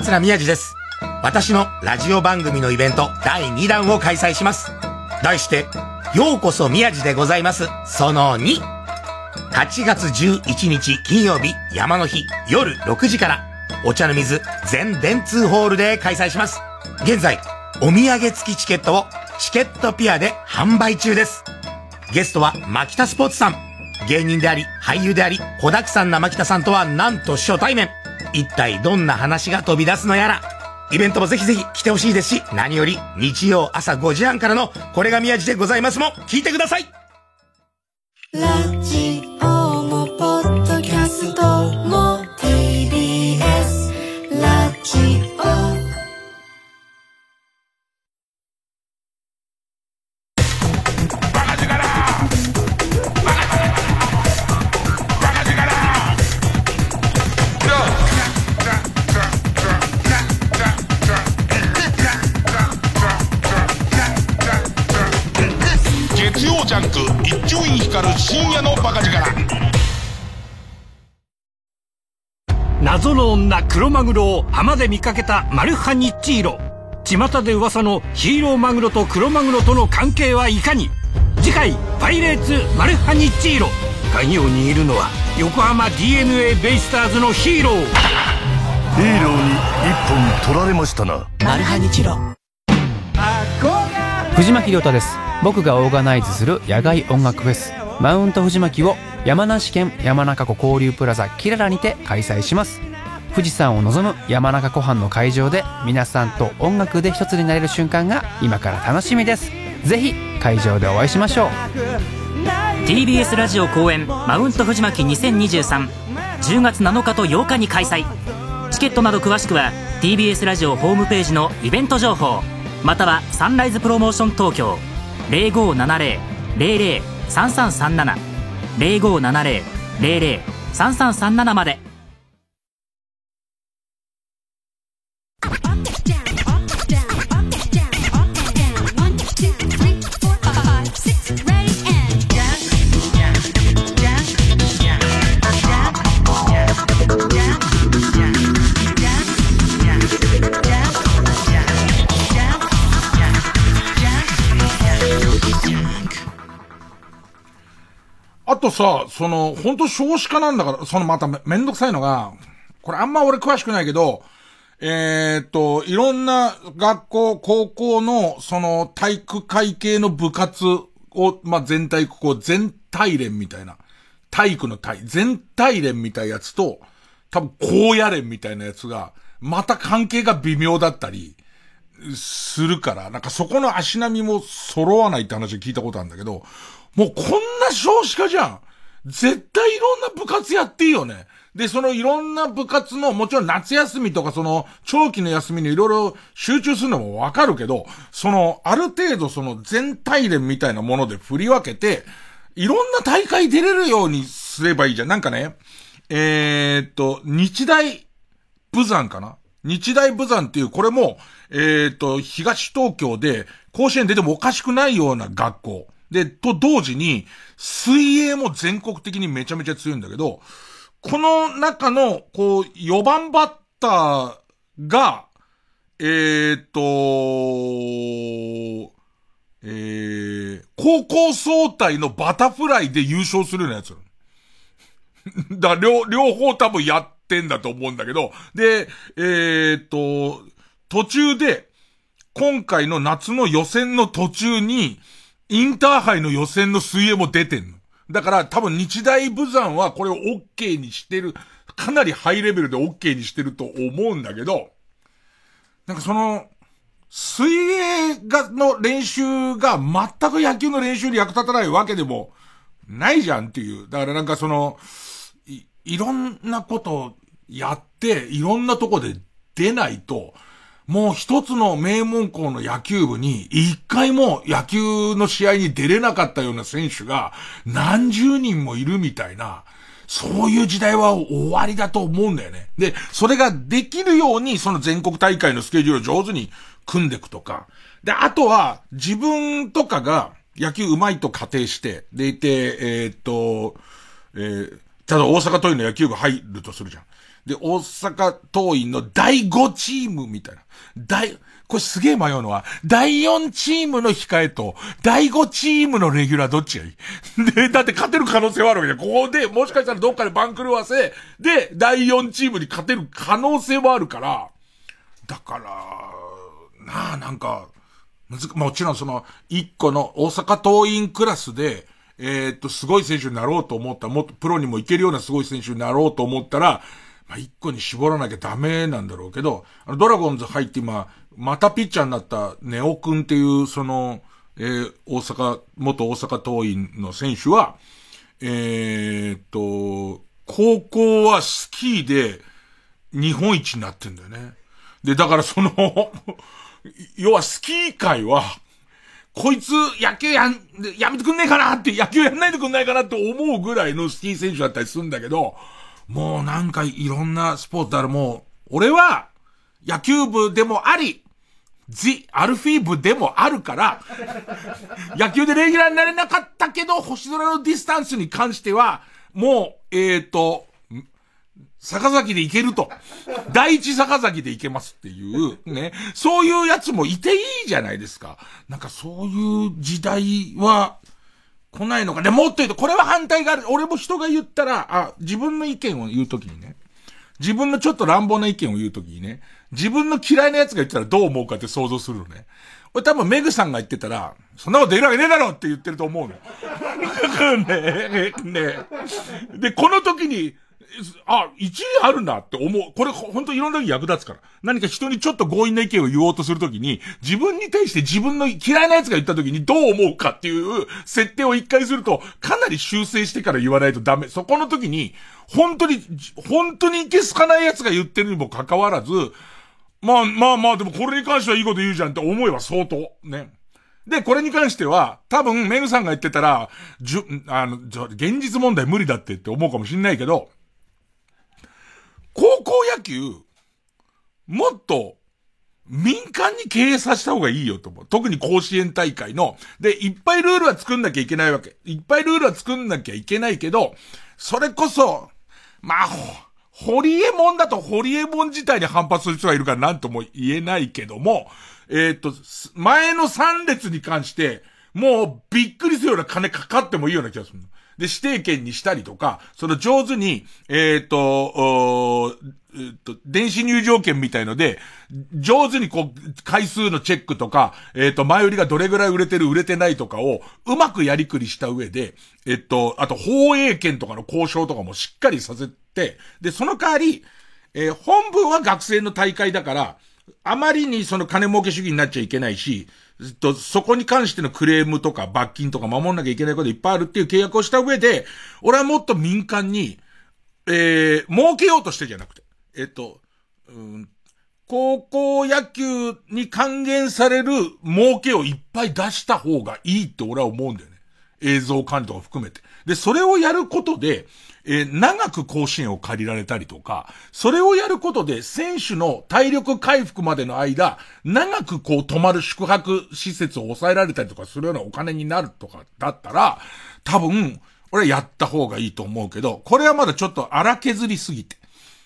桂宮治です。私のラジオ番組のイベント第2弾を開催します。題して、ようこそ宮治でございます。その2。8月11日金曜日山の日夜6時から、お茶の水全電通ホールで開催します。現在、お土産付きチケットをチケットピアで販売中です。ゲストは牧田スポーツさん。芸人であり、俳優であり、子沢山な牧田さんとはなんと初対面。一体どんな話が飛び出すのやら。イベントもぜひぜひ来てほしいですし、何より日曜朝5時半からのこれが宮地でございますも聞いてくださいラジオマグロを浜で見かけたマルハニッチーロ。巷で噂のヒーローマグロとクロマグロとの関係はいかに？次回「パイレーツマルハニッチーロ」鍵を握るのは横浜 d n a ベイスターズのヒーロー。ヒーローに一本取られましたな。マルハニチロ。藤巻亮太です。僕がオーガナイズする野外音楽フェス。マウント藤巻を山梨県山中湖交流プラザキララにて開催します富士山を望む山中湖畔の会場で皆さんと音楽で一つになれる瞬間が今から楽しみです。ぜひ会場でお会いしましょう。TBS ラジオ公演マウント藤巻2023 10月7日と8日に開催。チケットなど詳しくは TBS ラジオホームページのイベント情報またはサンライズプロモーション東京0570-003337 0570-003337まで。あとさ、その、本当少子化なんだから、そのまためめんどくさいのが、これあんま俺詳しくないけど、えー、っと、いろんな学校、高校の、その、体育会系の部活を、まあ、全体、こう、全体連みたいな。体育の体、全体連みたいなやつと、多分、高野連みたいなやつが、また関係が微妙だったり、するから、なんかそこの足並みも揃わないって話聞いたことあるんだけど、もうこんな少子化じゃん。絶対いろんな部活やっていいよね。で、そのいろんな部活の、もちろん夏休みとかその長期の休みにいろいろ集中するのもわかるけど、そのある程度その全体連みたいなもので振り分けて、いろんな大会出れるようにすればいいじゃん。なんかね、えー、っと、日大武山かな？日大武山っていう、これも、えー、っと、東東京で甲子園出てもおかしくないような学校。で、と同時に、水泳も全国的にめちゃめちゃ強いんだけど、この中の、こう、4番バッターが、えー、っと、えー、高校総体のバタフライで優勝するようなやつ。だ両、両方多分やってんだと思うんだけど、で、えー、っと、途中で、今回の夏の予選の途中に、インターハイの予選の水泳も出てんの。だから多分日大武山はこれを OK にしてる、かなりハイレベルで OK にしてると思うんだけど、なんかその、水泳が、の練習が全く野球の練習に役立たないわけでもないじゃんっていう。だからなんかその、い、いろんなことやって、いろんなとこで出ないと、もう一つの名門校の野球部に一回も野球の試合に出れなかったような選手が何十人もいるみたいな、そういう時代は終わりだと思うんだよね。で、それができるようにその全国大会のスケジュールを上手に組んでいくとか。で、あとは自分とかが野球上手いと仮定して、でいて、えー、っと、えー、ただ大阪桐蔭の野球部入るとするじゃん。で、大阪桐蔭の第5チームみたいな。第、これすげえ迷うのは、第4チームの控えと、第5チームのレギュラーどっちがいい？で、だって勝てる可能性はあるわけじゃん。ここで、もしかしたらどっかで番狂わせ、で、第4チームに勝てる可能性はあるから、だから、なあ、なんか、むずもちろんその、1個の大阪桐蔭クラスで、えー、っと、すごい選手になろうと思った、もっとプロにも行けるようなすごい選手になろうと思ったら、まあ、一個に絞らなきゃダメなんだろうけど、あの、ドラゴンズ入って今、またピッチャーになったネオ君っていう、その、えー、大阪、元大阪桐蔭の選手は、えー、っと、高校はスキーで日本一になってんだよね。で、だからその 要はスキー界は、こいつ野球やん、やめてくんねえかなって、野球やんないでくんないかなって思うぐらいのスキー選手だったりするんだけど、もうなんかいろんなスポーツだらもう、俺は野球部でもあり、ジ・アルフィー部でもあるから、野球でレギュラーになれなかったけど、星空のディスタンスに関しては、もう、えっ、ー、と、坂崎で行けると。第一坂崎で行けますっていう、ね。そういうやつもいていいじゃないですか。なんかそういう時代は、来ないのか。で、もっと言うと、これは反対がある。俺も人が言ったら、あ、自分の意見を言うときにね。自分のちょっと乱暴な意見を言うときにね。自分の嫌いな奴が言ったらどう思うかって想像するのね。俺多分メグさんが言ってたら、そんなこと言えるわけねえだろって言ってると思うの。ねえ、ねえ。で、この時に、あ、一理あるんだって思う。これ本当いろんな時役立つから。何か人にちょっと強引な意見を言おうとするときに、自分に対して自分の嫌いな奴が言ったときにどう思うかっていう設定を一回すると、かなり修正してから言わないとダメ。そこの時に、本当に、本当にいけすかない奴が言ってるにもかかわらず、まあまあまあ、でもこれに関してはいいこと言うじゃんって思えば相当。ね。で、これに関しては、多分、メグさんが言ってたら、じゅ、あの、現実問題無理だってって思うかもしんないけど、高校野球、もっと、民間に経営させた方がいいよと思う。特に甲子園大会の。で、いっぱいルールは作んなきゃいけないわけ。いっぱいルールは作んなきゃいけないけど、それこそ、まあ、ホリエモンだとホリエモン自体に反発する人がいるから何とも言えないけども、えっ、と、前の3列に関して、もうびっくりするような金かかってもいいような気がする。で、指定権にしたりとか、その上手に、えっ、ー、と、えー、と、電子入場券みたいので、上手にこう、回数のチェックとか、えっ、ー、と、前売りがどれぐらい売れてる、売れてないとかを、うまくやりくりした上で、えっと、あと、放映権とかの交渉とかもしっかりさせて、で、その代わり、えー、本文は学生の大会だから、あまりにその金儲け主義になっちゃいけないし、っと、そこに関してのクレームとか罰金とか守んなきゃいけないこといっぱいあるっていう契約をした上で、俺はもっと民間に、えー、儲けようとしてじゃなくて、えっと、うん、高校野球に還元される儲けをいっぱい出した方がいいって俺は思うんだよね。映像管理とか含めて。で、それをやることで、えー、長く甲子園を借りられたりとか、それをやることで選手の体力回復までの間、長くこう泊まる宿泊施設を抑えられたりとかするようなお金になるとかだったら、多分、俺はやった方がいいと思うけど、これはまだちょっと荒削りすぎて。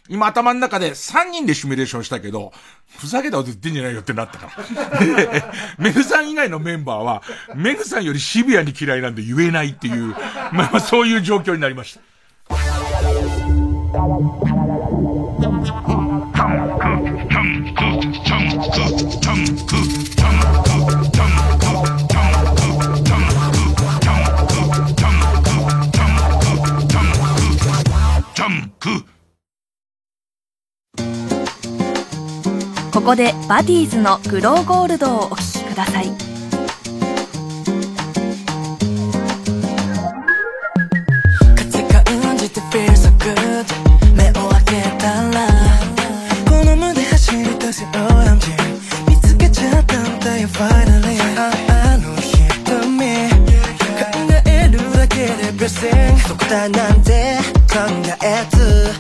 今頭の中で3人でシミュレーションしたけど、ふざけたこと言ってんじゃないよってなったから。メグさん以外のメンバーは、メグさんよりシビアに嫌いなんで言えないっていう、まあそういう状況になりました。ここでバディーズのグローゴールドをお聴きください。目を開けたらこの胸走り出す OMG 見つけちゃったんだよ Finally あの瞳。考えるだけで Blessing そこだなんて考えず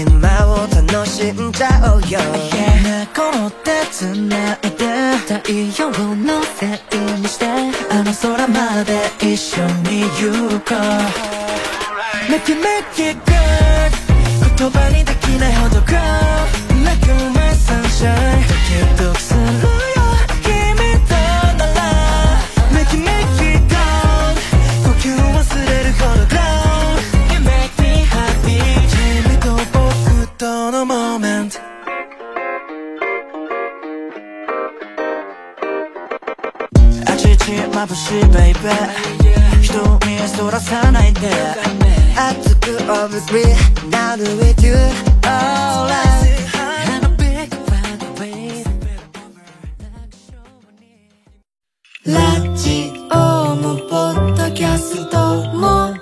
今を楽しんじゃおうよ、yeah、この手繋いで太陽のせいにしてあの空まで一緒に行こう。Make it make it good 言葉にできないほど girl Like my sunshine ドキドキするよ君となら Make it make it good 呼吸忘れるほど Glow You make me happy 君と僕との moment あちち眩しい baby 瞳そらさないで熱く obviously Not with you all right ラジオもポッドキャストも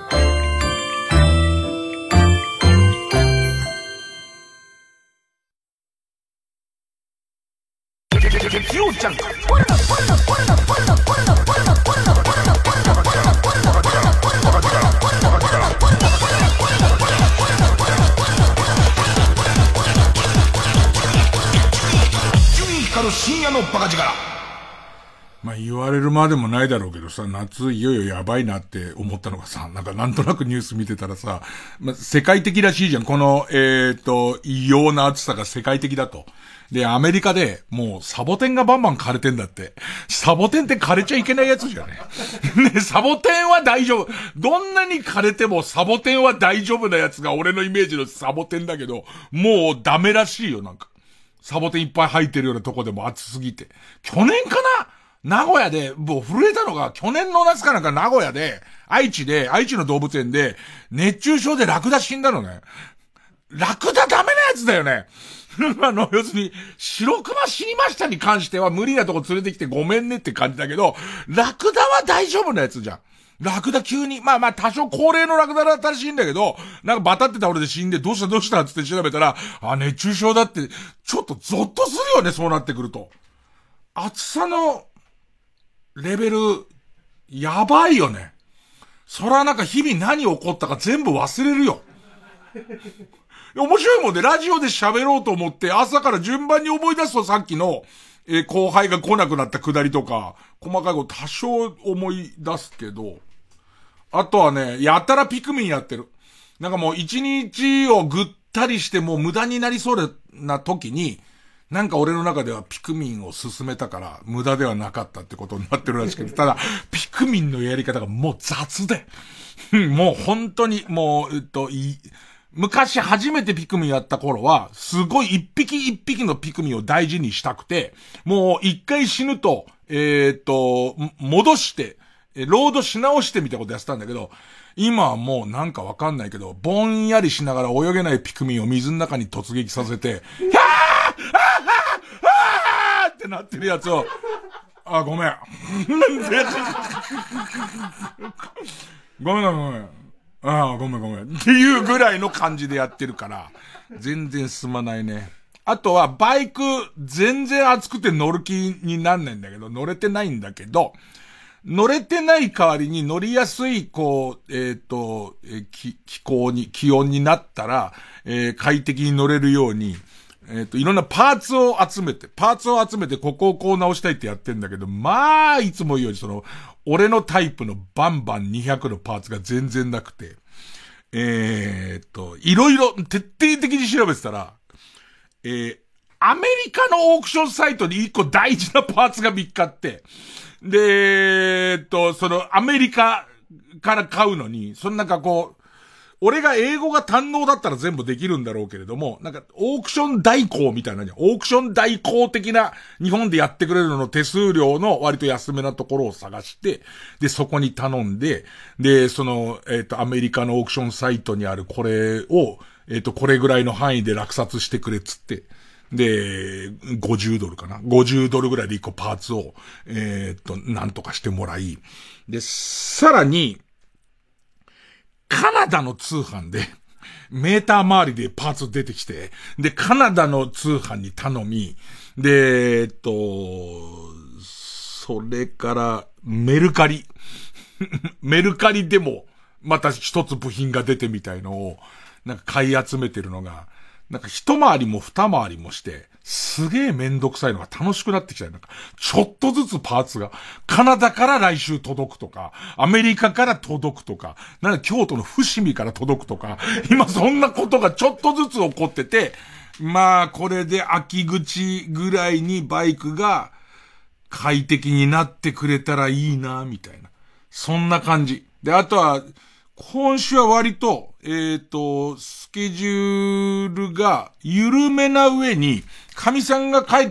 まあ言われるまでもないだろうけどさ、夏いよいよやばいなって思ったのがさ、なんかなんとなくニュース見てたらさ、まあ世界的らしいじゃん。この、えっ、と、異様な暑さが世界的だと。で、アメリカで、もう、サボテンがバンバン枯れてんだって。サボテンって枯れちゃいけないやつじゃね。ね、サボテンは大丈夫。どんなに枯れてもサボテンは大丈夫なやつが俺のイメージのサボテンだけど、もうダメらしいよ、なんか。サボテンいっぱい入ってるようなとこでも暑すぎて。去年かな名古屋で、もう震えたのが、去年の夏かなんか名古屋で、愛知で、愛知の動物園で、熱中症でラクダ死んだのね。ラクダダメなやつだよね。あの、要するに、白熊死にましたに関しては無理なとこ連れてきてごめんねって感じだけど、ラクダは大丈夫なやつじゃん。ラクダ急に、まあまあ多少高齢のラクダだったらしいんだけど、なんかバタって倒れて死んで、どうしたどうしたって調べたら、あ、熱中症だって、ちょっとゾッとするよね、そうなってくると。暑さの、レベル、やばいよね。そらなんか日々何起こったか全部忘れるよ。面白いもんで、ラジオで喋ろうと思って、朝から順番に思い出すとさっきの、えー後輩が来なくなったくだりとか、細かいこと多少思い出すけど、あとはね、やたらピクミンやってる。なんかもう一日をぐったりしてもう無駄になりそうな時に、なんか俺の中ではピクミンを進めたから、無駄ではなかったってことになってるらしくて、ただ、ピクミンのやり方がもう雑で、もう本当に、もう、えっと、い、昔初めてピクミンやった頃は、すごい一匹一匹のピクミンを大事にしたくて、もう一回死ぬと、えーっと、も戻して、えロードし直してみたいなことやってたんだけど、今はもうなんかわかんないけど、ぼんやりしながら泳げないピクミンを水の中に突撃させて、ひゃーってなってるやつを、あ、ごめん。ごめんごめん。あ、ごめんごめん。っていうぐらいの感じでやってるから、全然進まないね。あとは、バイク、全然熱くて乗る気になんないんだけど、乗れてないんだけど、乗れてない代わりに乗りやすい、こう、えっ、と、えー気、気候に、気温になったら、えー快適に乗れるように、えっ、と、いろんなパーツを集めて、パーツを集めて、ここをこう直したいってやってんだけど、まあ、いつも言うように、その、俺のタイプのバンバン200のパーツが全然なくて、えーっと、いろいろ徹底的に調べてたら、えー、アメリカのオークションサイトに一個大事なパーツが見っかって、で、えっと、そのアメリカから買うのに、そのなんかこう、俺が英語が堪能だったら全部できるんだろうけれども、なんか、オークション代行みたいな、オークション代行的な、日本でやってくれるのの手数料の割と安めなところを探して、で、そこに頼んで、で、その、えっ、と、アメリカのオークションサイトにあるこれを、えっ、と、これぐらいの範囲で落札してくれっつって、で、50ドルかな ?50 ドルぐらいで一個パーツを、えっ、と、なんとかしてもらい、で、さらに、カナダの通販で、メーター周りでパーツ出てきて、で、カナダの通販に頼み、で、えっと、それから、メルカリ。メルカリでも、また一つ部品が出てみたいのを、なんか買い集めてるのが、なんか一回りも二回りもして、すげえめんどくさいのが楽しくなってきたよ。なんか、ちょっとずつパーツが、カナダから来週届くとか、アメリカから届くとか、なんか京都の伏見から届くとか、今そんなことがちょっとずつ起こってて、まあ、これで秋口ぐらいにバイクが快適になってくれたらいいな、みたいな。そんな感じ。で、あとは、今週は割と、えっ、と、スケジュールが緩めな上に、神さんが帰っ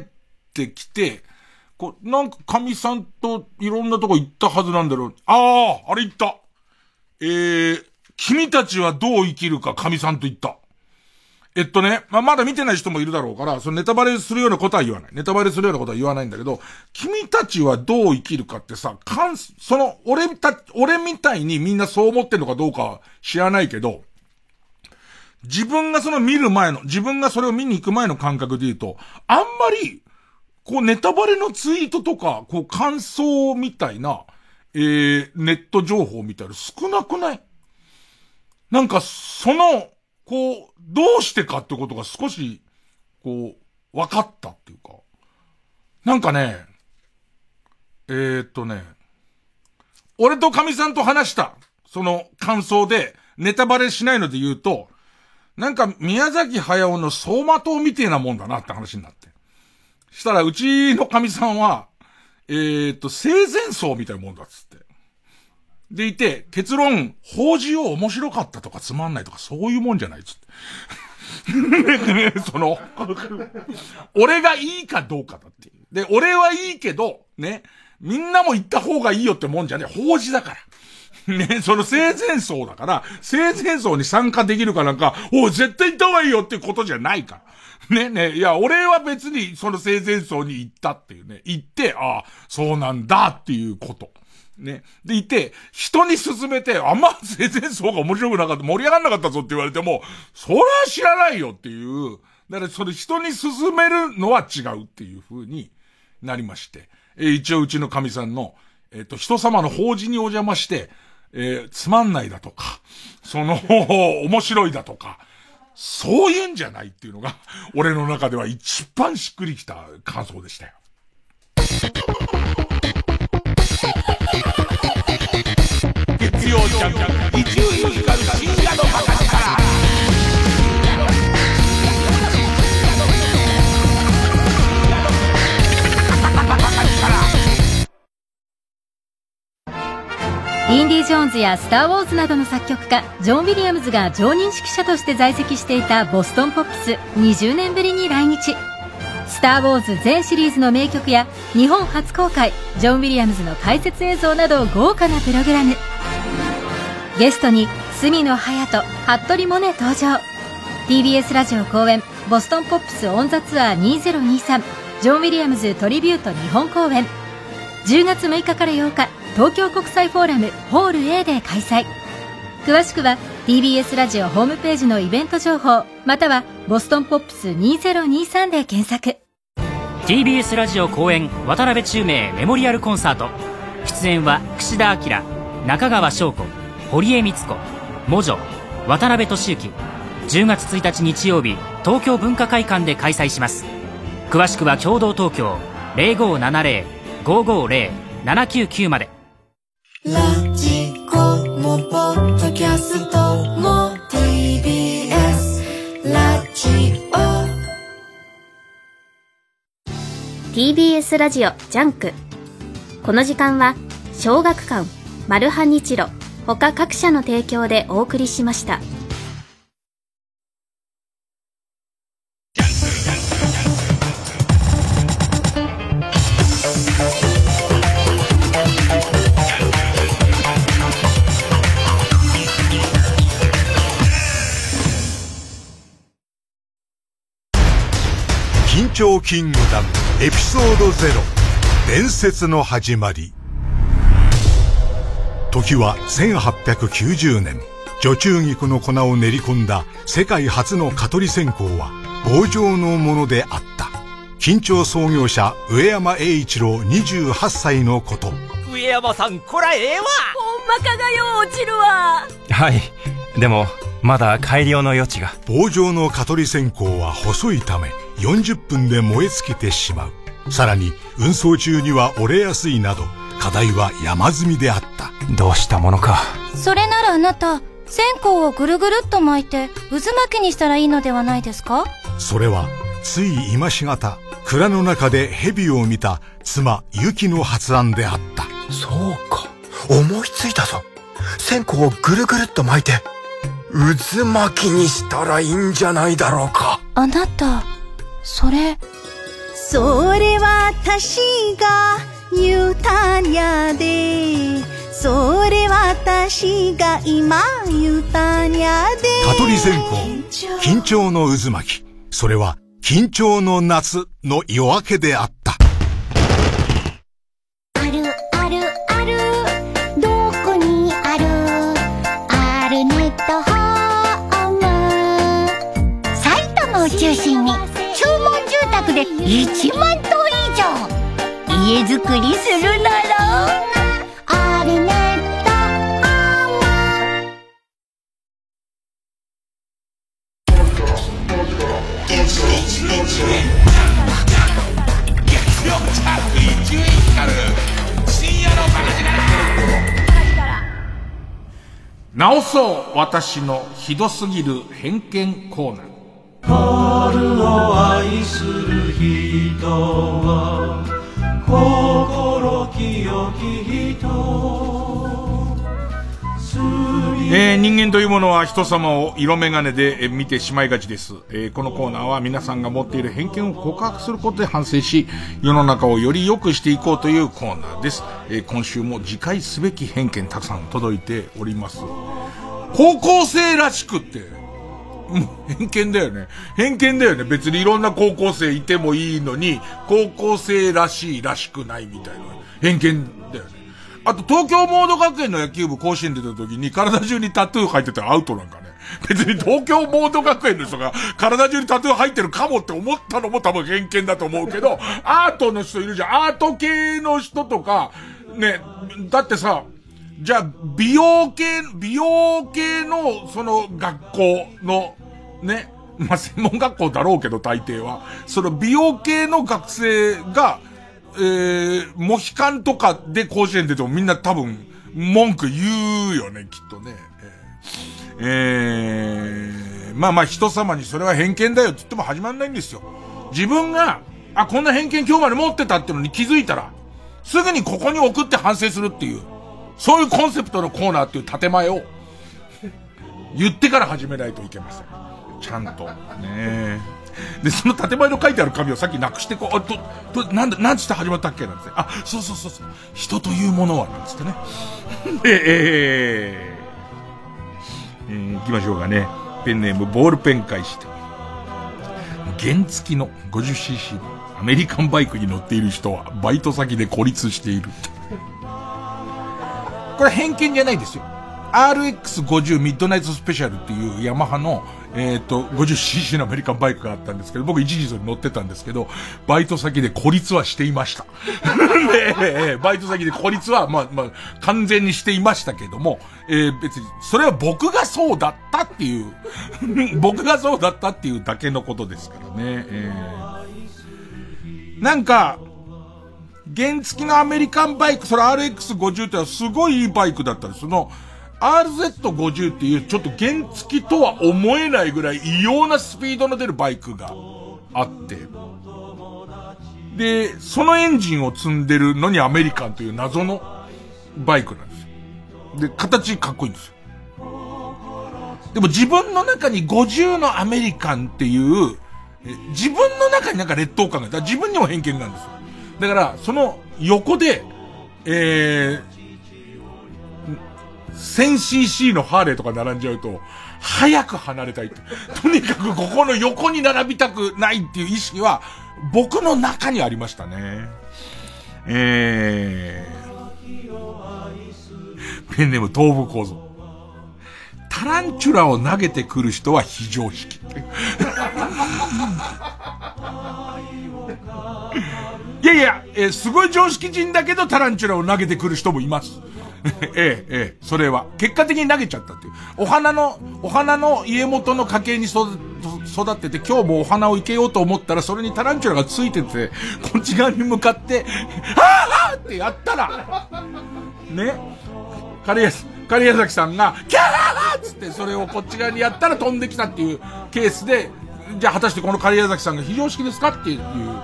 てきて、こう、なんか神さんといろんなとこ行ったはずなんだろう。ああ、あれ行った。えー、君たちはどう生きるか神さんと言った。えっとね、まあ、まだ見てない人もいるだろうから、そのネタバレするようなことは言わない。ネタバレするようなことは言わないんだけど、君たちはどう生きるかってさ、かん、その、俺た、俺みたいにみんなそう思ってるのかどうかは知らないけど、自分がその見る前の、自分がそれを見に行く前の感覚で言うと、あんまり、こうネタバレのツイートとか、こう感想みたいな、えー、ネット情報みたいな少なくない？なんか、その、こう、どうしてかってことが少し、こう、分かったっていうか。なんかね、えー、っとね、俺と神さんと話した、その感想で、ネタバレしないので言うと、なんか宮崎駿の走馬灯みてえなもんだなって話になって。したら、うちの神さんは、えー、っと、生前葬みたいなもんだっつって。でいて、結論、法事を面白かったとかつまんないとかそういうもんじゃないっつって。その、俺がいいかどうかだっていう。で、俺はいいけど、ね、みんなも行った方がいいよってもんじゃねえ。法事だから。ね、その生前葬だから、生前葬に参加できるかなんか、お絶対行った方がいいよってことじゃないから。ね、ね、いや、俺は別にその生前葬に行ったっていうね、行って、ああ、そうなんだっていうこと。ね。でいて、人に勧めて、あんま生前葬が面白くなかった、盛り上がんなかったぞって言われても、それは知らないよっていう、だからそれ人に勧めるのは違うっていう風になりまして、えー、一応うちの神さんの、えっ、ー、と、人様の法事にお邪魔して、えー、つまんないだとか、その、面白いだとか、そういうんじゃないっていうのが、俺の中では一番しっくりきた感想でしたよ。曜ジャンク伊集院光深夜の博士からインディ・ジョーンズやスター・ウォーズなどの作曲家ジョン・ウィリアムズが常任指揮者として在籍していたボストンポップス20年ぶりに来日。スター・ウォーズ全シリーズの名曲や日本初公開ジョン・ウィリアムズの解説映像など豪華なプログラム。ゲストに角野隼人服部萌音登場。TBS ラジオ公演ボストンポップスオンザツアー2023ジョン・ウィリアムズトリビュート日本公演。10月6日から8日東京国際フォーラムホール A で開催。詳しくは TBS ラジオホームページのイベント情報またはボストンポップス2023で検索。TBS ラジオ公演渡辺宙明メモリアルコンサート。出演は櫛田明中川翔子。堀江光子。魔女渡辺俊之10月1日日曜日東京文化会館で開催します。詳しくは共同東京。0570-550-799まで。ラジコもポッドキャストも TBS ラジオ TBS ラジオジャンク。この時間は小学館マルハニチロ他各社の提供でお送りしました。緊張キングダムエピソードゼロ伝説の始まり。時は1890年。女中菊の粉を練り込んだ世界初の蚊取り線香は棒状のものであった。緊張創業者上山栄一郎28歳のこと。上山さんこらええわ！ほんまかがよ落ちるわ。はい。でもまだ改良の余地が。棒状の蚊取り線香は細いため40分で燃え尽きてしまう。さらに運送中には折れやすいなど課題は山積みであった。どうしたものか。それならあなた線香をぐるぐるっと巻いて渦巻きにしたらいいのではないですか？それはつい今しがた蔵の中で蛇を見た妻ユキの発案であった。そうか。思いついたぞ。線香をぐるぐるっと巻いて渦巻きにしたらいいんじゃないだろうか。あなたそれ。それ私が言うたんやでそれ私が今言うたんやで。蚊取り線香緊張の渦巻き。それは緊張の夏の夜明けであった。あるあるあるどこにある？あるネットホーム。埼玉を中心に注文住宅で1万棟以上家づくりするなら。直そう私のひどすぎる偏見コーナー春を愛する人はえー、人間というものは人様を色眼鏡で見てしまいがちです、えー、このコーナーは皆さんが持っている偏見を告白することで反省し、世の中をより良くしていこうというコーナーです。えー、今週も自戒すべき偏見たくさん届いております。高校生らしくって、もう偏見だよね。偏見だよね。別にいろんな高校生いてもいいのに、高校生らしいらしくないみたいな偏見だよね。あと、東京モード学園の野球部甲子園出た時に体中にタトゥー入ってたらアウトなんかね。別に東京モード学園の人が体中にタトゥー入ってるかもって思ったのも多分偏見だと思うけど、アートの人いるじゃん。アート系の人とか、ね、だってさ、じゃあ、美容系、美容系の、その学校の、ね、まあ、専門学校だろうけど、大抵は。その美容系の学生が、えー、モヒカンとかで甲子園出てもみんな多分、文句言うよね、きっとね。えー、まあまあ人様にそれは偏見だよって言っても始まんないんですよ。自分が、あ、こんな偏見今日まで持ってたってのに気づいたら、すぐにここに送って反省するっていう、そういうコンセプトのコーナーっていう建前を、言ってから始めないといけません。ちゃんと。ね。で、その建前の書いてある紙をさっきなくしてこう、あ、と、と、なんで、なんつって始まったっけ？なんつって。あ、そうそうそうそう。人というものは、なんつってね。で、えー、えー、行きましょうかね。ペンネーム、ボールペン返して。原付きの 50cc のアメリカンバイクに乗っている人は、バイト先で孤立している。これ偏見じゃないですよ。RX50 ミッドナイトスペシャルっていうヤマハの、えっ、ー、と、50cc のアメリカンバイクがあったんですけど、僕一時それ乗ってたんですけど、バイト先で孤立はしていました。で、バイト先で孤立は、まあ、まあ、完全にしていましたけども、えー、別に、それは僕がそうだったっていう、僕がそうだったっていうだけのことですからね。えー、なんか、原付きのアメリカンバイク、それ RX50 ってのはすごいいいバイクだったんです。その、RZ50 っていうちょっと原付とは思えないぐらい異様なスピードの出るバイクがあって、で、そのエンジンを積んでるのにアメリカンという謎のバイクなんですよ。で、形かっこいいんですよ。でも自分の中に50のアメリカンっていう、自分の中になんか劣等感が、自分にも偏見なんですよ。だから、その横で、えー、1000cc のハーレーとか並んじゃうと、早く離れたい とにかくここの横に並びたくないっていう意識は、僕の中にありましたね。えー、ペンネーム東部構造。タランチュラを投げてくる人は非常識。いやいや、えー、すごい常識人だけどタランチュラを投げてくる人もいます。ええ、ええ、それは。結果的に投げちゃったっていう。お花の、お花の家元の家系に育ってて、今日もお花を生けようと思ったら、それにタランチュラがついてて、こっち側に向かって、はぁはぁってやったら、ね。カリヤ、カリヤザキさんが、キャーつって、それをこっち側にやったら飛んできたっていうケースで、じゃあ果たしてこのカリヤザキさんが非常識ですかっていう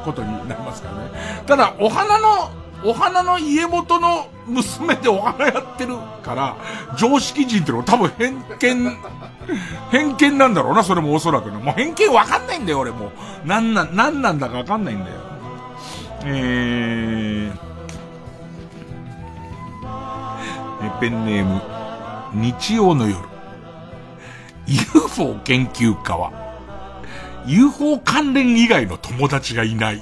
ことになりますからね。ただ、お花のお花の家元の娘でお花やってるから、常識人ってのは多分偏見、偏見なんだろうな、それもおそらくね。もう偏見わかんないんだよ、俺もう。なんなん、なんなんだかわかんないんだよ。えー、え、ペンネーム、日曜の夜。UFO 研究家は、UFO 関連以外の友達がいない。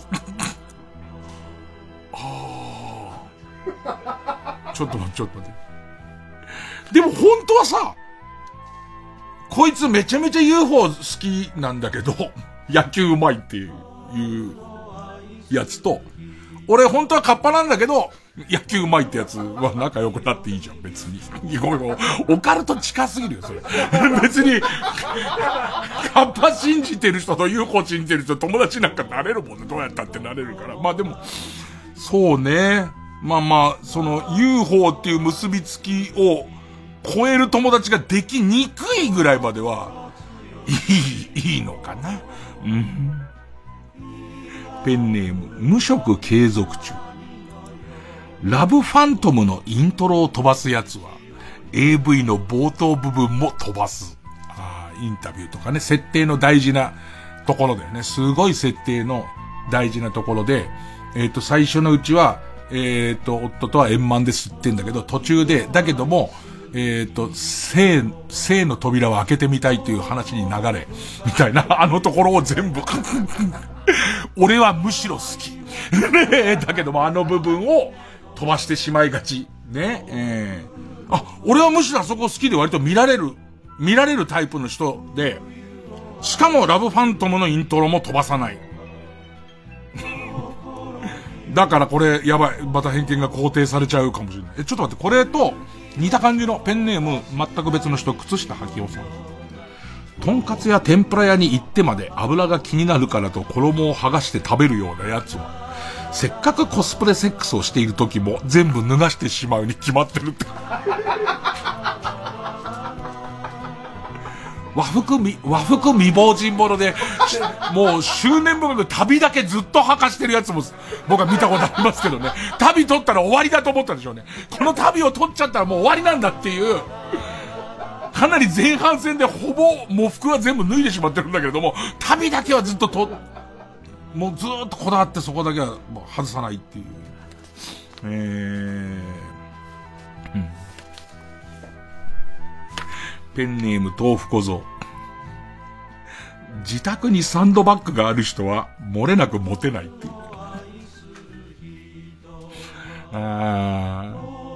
ちょっと待って、ちょっと待って。でも本当はさ、こいつめちゃめちゃ UFO 好きなんだけど、野球うまいっていう、いうやつと、俺本当はカッパなんだけど、野球うまいってやつは仲良くなっていいじゃん、別に。ごめんごめん。オカルト近すぎるよ、それ。別に、カッパ信じてる人と UFO 信じてる人友達なんかなれるもんね。どうやったってなれるから。まあでも、そうね。まあまあ、その UFO っていう結びつきを超える友達ができにくいぐらいまでは、いい、いいのかな。うん。ペンネーム、無職継続中。ラブファントムのイントロを飛ばすやつは、AV の冒頭部分も飛ばす。ああインタビューとかね、設定の大事なところだよね。すごい設定の大事なところで、えっ、ー、と、最初のうちは、えっ、ー、と、夫とは円満で吸ってんだけど、途中で、だけども、えっ、ー、と、性、性の扉を開けてみたいっていう話に流れ、みたいな、あのところを全部 俺はむしろ好き。だけどもあの部分を飛ばしてしまいがち。ね、えー、あ、俺はむしろあそこ好きで割と見られる、見られるタイプの人で、しかもラブファントムのイントロも飛ばさない。だからこれ、やばい。また偏見が肯定されちゃうかもしれない。え、ちょっと待って、これと、似た感じのペンネーム、全く別の人、靴下はきおさん。とんかつや天ぷら屋に行ってまで油が気になるからと衣を剥がして食べるようなやつは、せっかくコスプレセックスをしている時も全部脱がしてしまうに決まってるって。和服み、和服未亡人者で、もう執念深く旅だけずっと履かしてるやつも僕は見たことありますけどね。旅取ったら終わりだと思ったんでしょうね。この旅を取っちゃったらもう終わりなんだっていう。かなり前半戦でほぼ喪服は全部脱いでしまってるんだけれども、旅だけはずっとと、もうずっとこだわってそこだけはもう外さないっていう。えー、ペンネーム豆腐小僧。自宅にサンドバッグがある人は漏れなくモテないっていう。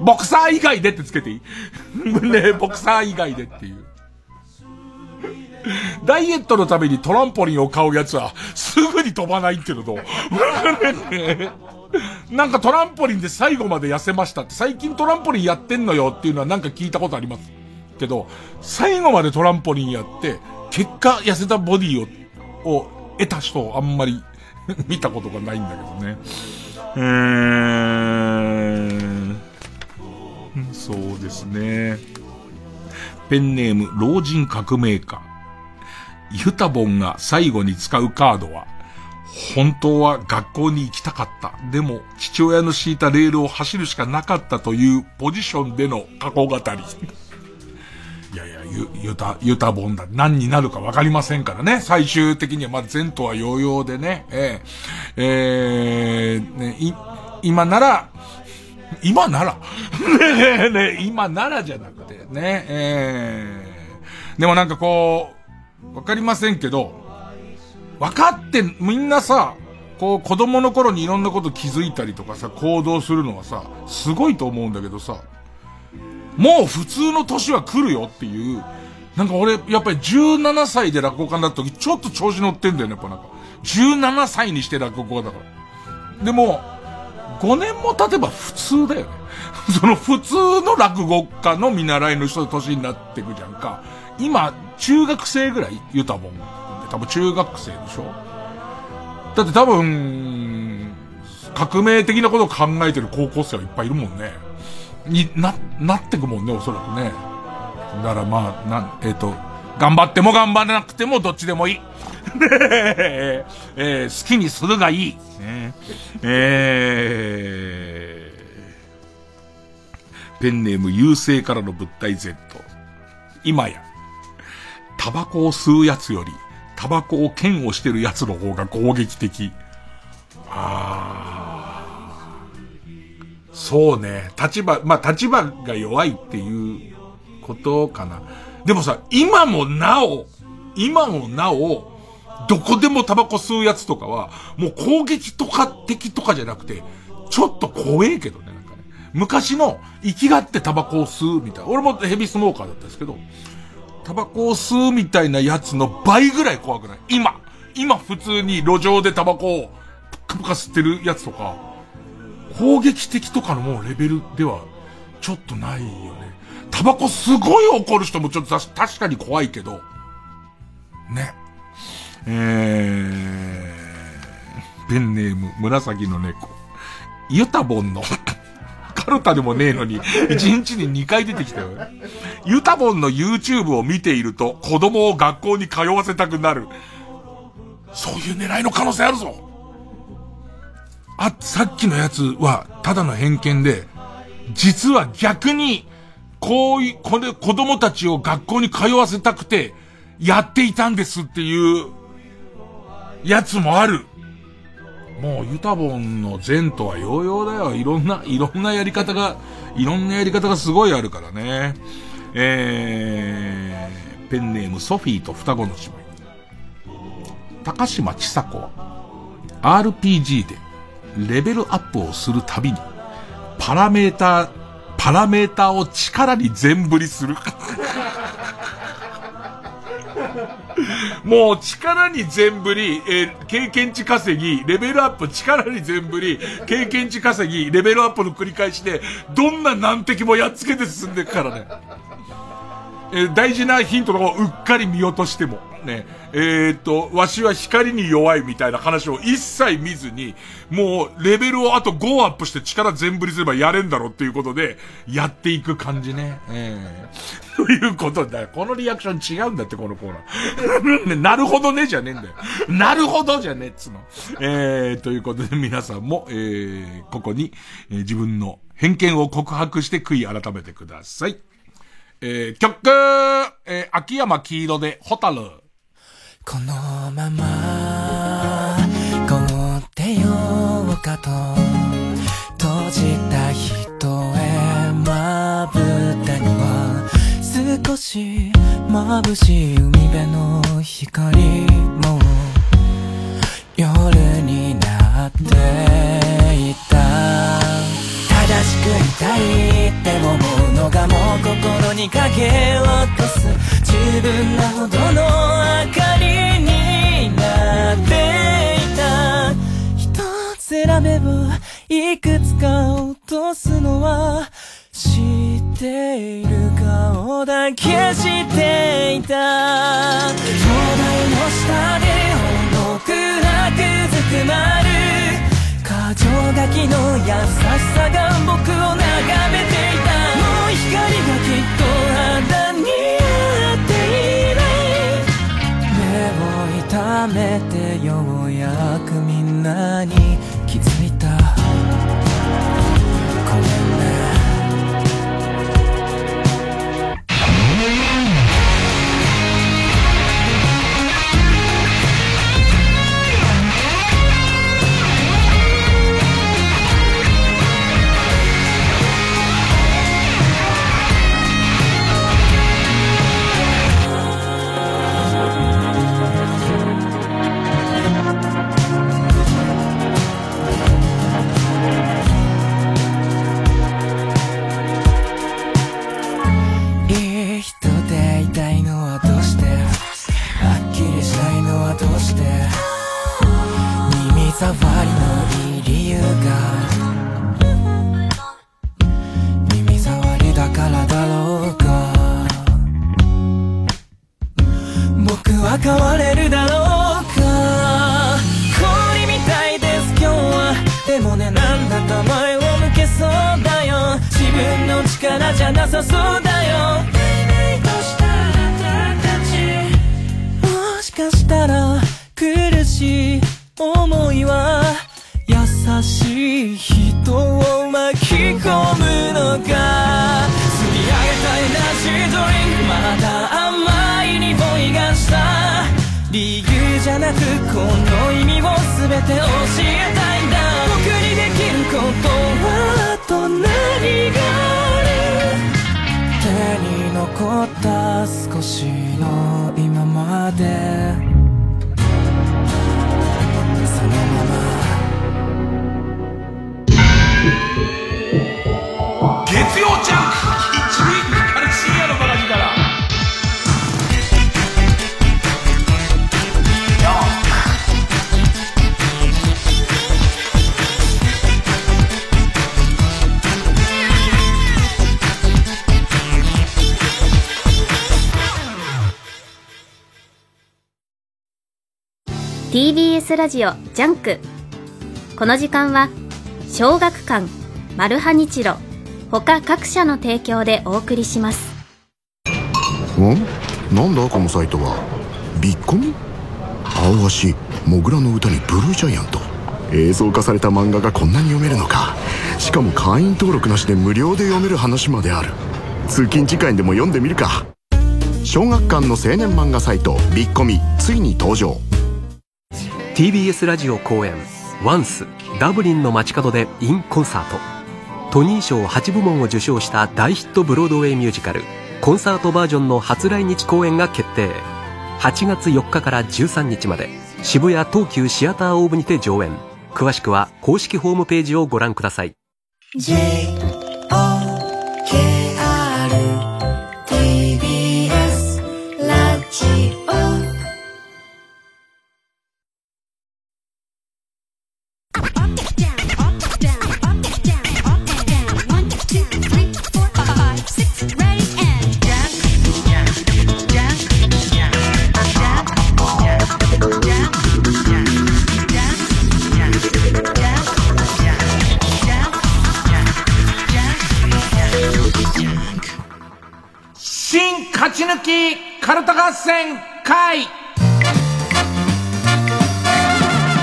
ボクサー以外でってつけていい ねボクサー以外でっていう。ダイエットのためにトランポリンを買うやつは、すぐに飛ばないっていうのと、なんかトランポリンで最後まで痩せましたって、最近トランポリンやってんのよっていうのはなんか聞いたことあります。けど、最後までトランポリンやって、結果痩せたボディを、を得た人をあんまり 見たことがないんだけどね。えー、そうですね。ペンネーム、老人革命家。ユタボンが最後に使うカードは、本当は学校に行きたかった。でも、父親の敷いたレールを走るしかなかったというポジションでの過去語り。ゆ、ゆた、ゆたぼんだ。何になるかわかりませんからね。最終的には、まあ、前途は洋々でね。えー、えー、ね、い、今なら、今なら ねね今ならじゃなくて、ね、えー、でもなんかこう、わかりませんけど、分かって、みんなさ、こう子供の頃にいろんなこと気づいたりとかさ、行動するのはさ、すごいと思うんだけどさ、もう普通の年は来るよっていう、なんか俺、やっぱり17歳で落語家になった時、ちょっと調子乗ってんだよね、やっぱなんか。17歳にして落語家だから。でも、5年も経てば普通だよね。その普通の落語家の見習いの人の年になってくじゃんか。今、中学生ぐらいユタボン。多分中学生でしょだって多分、革命的なことを考えてる高校生はいっぱいいるもんね。にな、なってくもんね、おそらくね。だからまあ、なん、えっ、ー、と、頑張っても頑張らなくてもどっちでもいい。えー、好きにするがいい。ね、えー、ペンネーム優勢からの物体 Z。今や、タバコを吸うやつより、タバコを剣をしてるやつの方が攻撃的。ああ。そうね。立場、まあ立場が弱いっていうことかな。でもさ、今もなお、今もなお、どこでもタバコ吸うやつとかは、もう攻撃とか敵とかじゃなくて、ちょっと怖えけどね、なんかね。昔の生きがってタバコを吸うみたいな。俺もヘビースモーカーだったんですけど、タバコを吸うみたいなやつの倍ぐらい怖くない？今今普通に路上でタバコをプカプカ吸ってるやつとか、攻撃的とかのもうレベルでは、ちょっとないよね。タバコすごい怒る人もちょっと確かに怖いけど、ね。えー、ペンネーム、紫の猫。ユタボンのカルタでもねえのに、1日に2回出てきたよ。ユタボンの YouTube を見ていると、子供を学校に通わせたくなる。そういう狙いの可能性あるぞあ、さっきのやつは、ただの偏見で、実は逆に、こういう、これ、子供たちを学校に通わせたくて、やっていたんですっていう、やつもある。もう、ユタボンの前途は洋々だよ。いろんな、いろんなやり方が、いろんなやり方がすごいあるからね。えー、ペンネームソフィーと双子の姉妹。高島千佐子は、RPG で、レベルアップをするたびに、パラメーター、パラメーターを力に全振りする。もう力に全振り、えー、経験値稼ぎ、レベルアップ力に全振り、経験値稼ぎ、レベルアップの繰り返しで、どんな難敵もやっつけて進んでいくからね。えー、大事なヒントのうっかり見落としても。ね、えー、っと、わしは光に弱いみたいな話を一切見ずに、もうレベルをあと5アップして力全振りすればやれんだろっていうことで、やっていく感じね。えー、ということだよ。このリアクション違うんだって、このコーナー。なるほどねじゃねえんだよ。なるほどじゃねえっつの。えー、ということで皆さんも、えー、ここに、えー、自分の偏見を告白して悔い改めてください。えー、曲、えー、秋山黄色で、ホタル。このまま凍ってようかと閉じた人へまぶたには少し眩しい海辺の光も夜になっていたしくいたいって思うのがもう心にかけ落とす十分なほどの明かりになっていた。一つ選べばいくつか落とすのは知っている顔だけしていた。灯台の下でほどくなくずくまる。氷河期の優しさが僕を眺めていた。もう光がきっと肌に合っていない目を痛めてようやくみんなに気づラジオジャンク。この時間は小学館マルハニチロ他各社の提供でお送りします。んなんだこのサイトは？ビッコミ？アオアシ、土竜の唄にブルージャイアント。映像化された漫画がこんなに読めるのか。しかも会員登録なしで無料で読める話まである。通勤時間でも読んでみるか。小学館の青年漫画サイトビッコミついに登場。TBS ラジオ公演「ワンスダブリンの街角で in コンサート」トニー賞8部門を受賞した大ヒットブロードウェイミュージカルコンサートバージョンの初来日公演が決定。8月4日から13日まで渋谷東急シアターオーブにて上演。詳しくは公式ホームページをご覧ください。戦会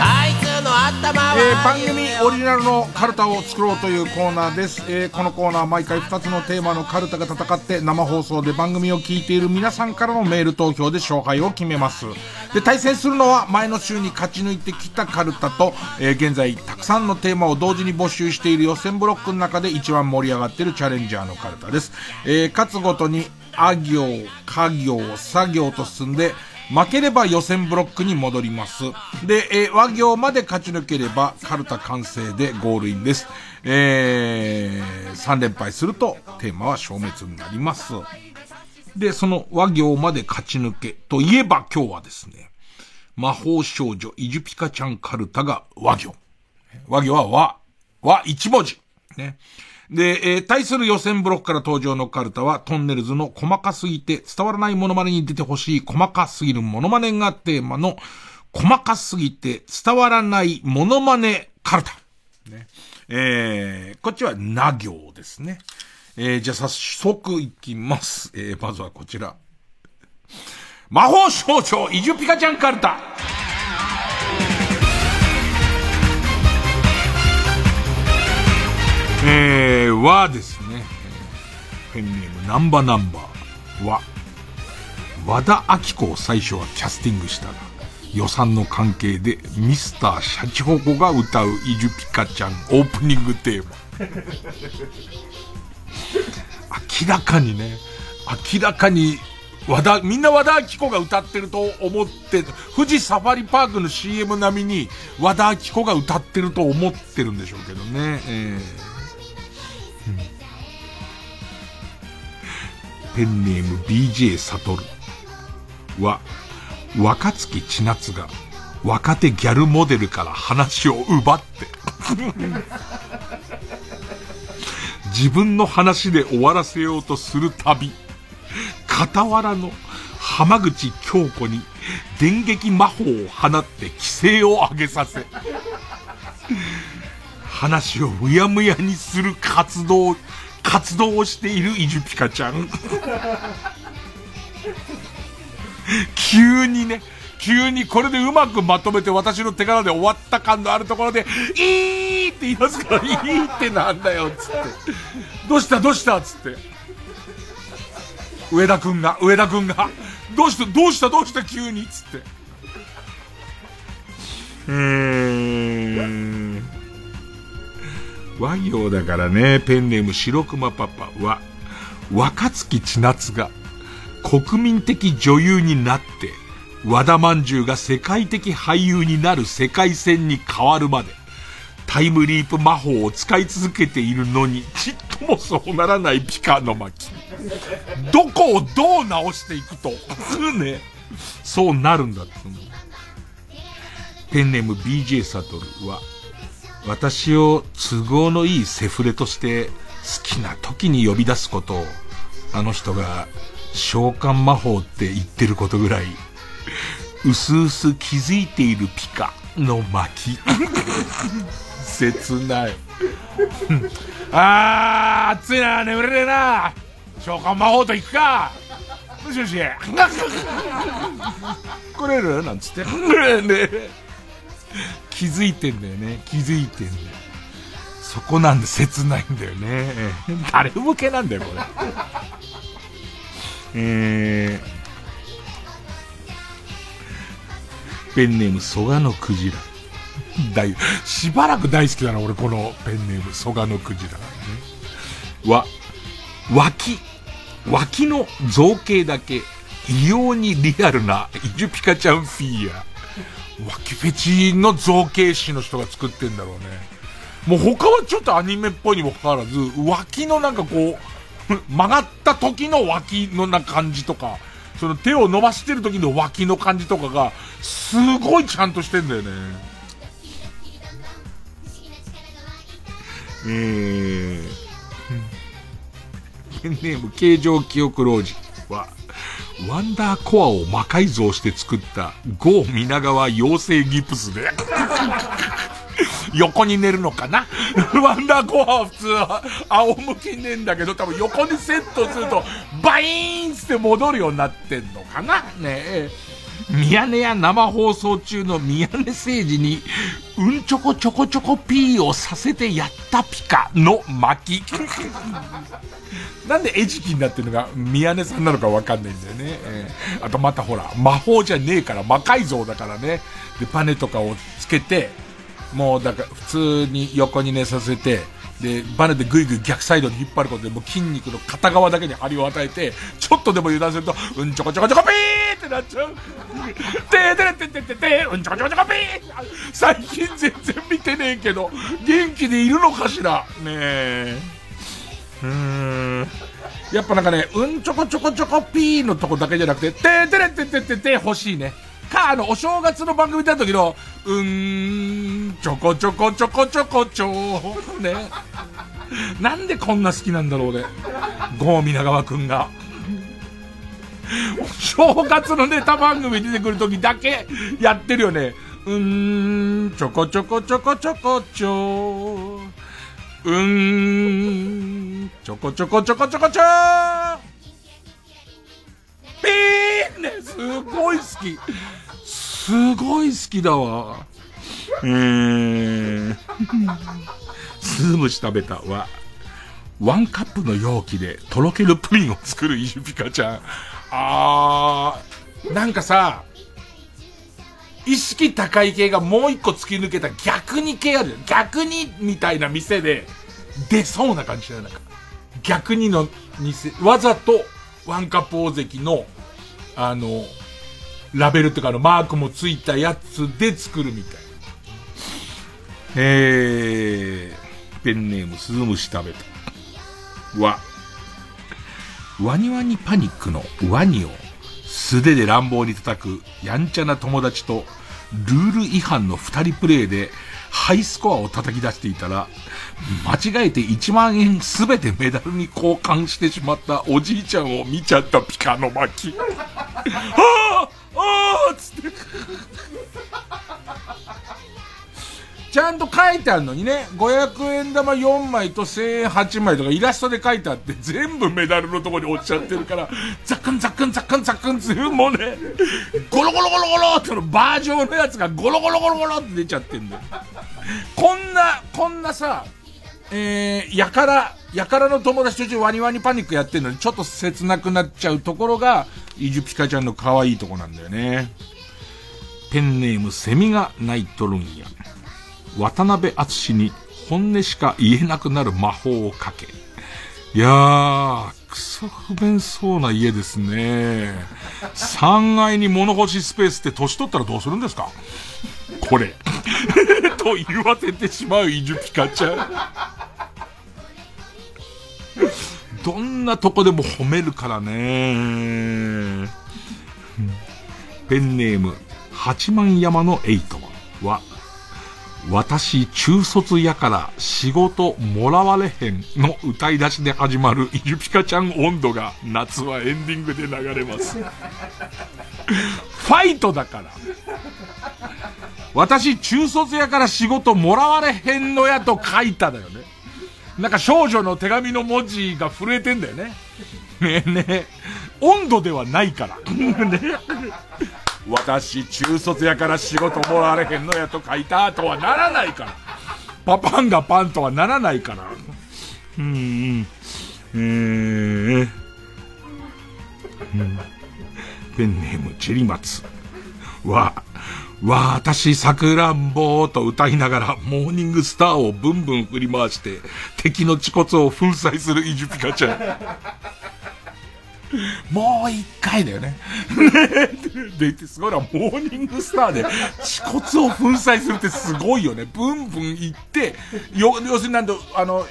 あいつの頭はえー番組オリジナルのカルタを作ろうというコーナーです、えーこのコーナーは毎回2つのテーマのカルタが戦って生放送で番組を聞いている皆さんからのメール投票で勝敗を決めます。で対戦するのは前の週に勝ち抜いてきたカルタと、えー現在たくさんのテーマを同時に募集している予選ブロックの中で一番盛り上がっているチャレンジャーのカルタです、えー勝つごとにあ行、家行、作業と進んで負ければ予選ブロックに戻ります。で、えー和行まで勝ち抜ければ、カルタ完成でゴールインです。えー、3連敗すると、テーマは消滅になります。で、その和行まで勝ち抜けといえば今日はですね、魔法少女イジュピカちゃんカルタが和行。和行は和、和一文字。ね。で、えー対する予選ブロックから登場のカルタは、トンネルズの細かすぎて伝わらないモノマネに出てほしい細かすぎるモノマネがテーマの、細かすぎて伝わらないモノマネカルタ。ね。えー、こっちはな行ですね。えー、じゃあ早速いきます。えー、まずはこちら。魔法少女イジュピカちゃんカルタ。えー、はですね、ペンネームナンバーナンバーは、和田明子を最初はキャスティングしたが、予算の関係でミスターシャチホコが歌うイジュピカちゃんオープニングテーマ。明らかにね、明らかに和田、みんな和田明子が歌ってると思って、富士サファリパークの CM 並みに和田明子が歌ってると思ってるんでしょうけどね。えーペンネーム BJ サトルは、若月千夏が若手ギャルモデルから話を奪って、自分の話で終わらせようとするたび、傍らの浜口京子に電撃魔法を放って規制を上げさせ、話をむやむやにする活動、活動をしているイジュピカちゃん。急にね、急にこれでうまくまとめて私の手柄で終わった感のあるところで、いーって言いますから、いいってなんだよ、つって。どうした？どうした？つって。上田くんが、上田くんが、どうした？どうした？どうした？急に？つって。うーん。和行だからね、ペンネーム白熊パパは、若月千夏が国民的女優になって、和田まんじゅうが世界的俳優になる世界線に変わるまで、タイムリープ魔法を使い続けているのに、ちっともそうならないピカの巻。どこをどう直していくと、すぐね、そうなるんだって。ペンネーム BJ サトルは、私を都合のいいセフレとして好きな時に呼び出すことを、あの人が召喚魔法って言ってることぐらい、うすうす気づいているピカの巻。切ない。あー、暑いな、眠れねえな。召喚魔法と行くか。もしもし。来れる？なんつって。気づいてんだよね。気づいてんだよ。そこなんで切ないんだよね。誰向けなんだよ、これ。えー、ペンネーム、蘇我のクジラ。大、しばらく大好きだな、俺、このペンネーム、蘇我のクジラ。ね、わ、脇、脇の造形だけ、異様にリアルな、イジュピカちゃんフィギュア。脇フェチの造形師の人が作ってんだろうね。もう他はちょっとアニメっぽいにもかかわらず、脇のなんかこう、曲がった時の脇のな感じとか、その手を伸ばしてる時の脇の感じとかが、すごいちゃんとしてんだよね。えー、ペ ンネーム形状記憶老人、ワンダーコアを魔改造して作ったゴー皆川妖精ギプスで。横に寝るのかな？ワンダーコアは普通は仰向きに寝るんだけど、多分横にセットすると、バイーンって戻るようになってんのかな？ねえ。宮根や生放送中の宮根誠司に、うんちょこちょこちょこピーをさせてやったピカの巻。なんで餌食になってるのが宮根さんなのかわかんないんだよね。えー、あとまたほら、魔法じゃねえから魔改造だからね。で、パネとかをつけて、もうだから普通に横に寝させて、で、バネでぐいぐい逆サイドに引っ張ることで、もう筋肉の片側だけに張りを与えて、ちょっとでも油断すると、うんちょこちょこちょこピーってなっちゃう。てーてれててててうんちょこちょこちょこピー最近全然見てねえけど、元気でいるのかしらねえ。うーん。やっぱなんかね、うんちょこちょこちょこピーのとこだけじゃなくて、てーてれてててて欲しいね。か、あの、お正月の番組見た時の、うーん、ちょこちょこちょこちょこちょね。なんでこんな好きなんだろうね。ゴー皆川くんが。お正月のネタ番組出てくる時だけやってるよね。うーん、ちょこちょこちょこちょこちょうーん、ちょこちょこちょこちょこちょピーンね、すごい好き。すごい好きだわ。えー、スームシ食べたは、ワンカップの容器でとろけるプリンを作るイジュピカちゃん。あー、なんかさ、意識高い系がもう一個突き抜けた逆に系ある。逆にみたいな店で出そうな感じだよ。なんか逆にの店、わざとワンカップ大関の、あの、ラベルっていうかのマークもついたやつで作るみたい。えー、ペンネームスズムシ食べた。わ、ワニワニパニックのワニを素手で乱暴に叩くやんちゃな友達とルール違反の二人プレイでハイスコアを叩き出していたら、間違えて1万円すべてメダルに交換してしまったおじいちゃんを見ちゃったピカの巻。き あああつって。ちゃんと書いてあるのにね、500円玉4枚と1000円8枚とかイラストで書いてあって、全部メダルのとこに落ちちゃってるから、ザックンザックンザックンザックンっていう、もうね、ゴロゴロゴロゴロってのバージョンのやつがゴロゴロゴロゴロって出ちゃってんだよ。こんな、こんなさ、えー、やから、やからの友達と一緒ワニワニパニックやってるのにちょっと切なくなっちゃうところが、イジュピカちゃんの可愛いとこなんだよね。ペンネームセミが泣いとるんや。渡辺篤に本音しか言えなくなる魔法をかけ。いやー、クソ不便そうな家ですね。3階に物干しスペースって年取ったらどうするんですか？これ。と言わせてしまうイジュピカちゃん。どんなとこでも褒めるからね。ペンネーム、八幡山のエイトは、私中卒やから仕事もらわれへんの歌い出しで始まるゆぴかちゃん温度が夏はエンディングで流れます。ファイトだから。私中卒やから仕事もらわれへんのやと書いただよね。なんか少女の手紙の文字が震えてんだよね。ねえねえ、温度ではないから。ね私中卒やから仕事もらわれへんのやと書いたとはならないから。パパンがパンとはならないから。うん、うん。えー、ペンネームチェリマツ。わ、わ、私さくらんぼと歌いながらモーニングスターをブンブン振り回して敵の恥骨を粉砕するイジュピカちゃん。もう一回だよね。で、すごいな、モーニングスターで、恥骨を粉砕するってすごいよね。ブンブン行って、よ、要するになんと、あの、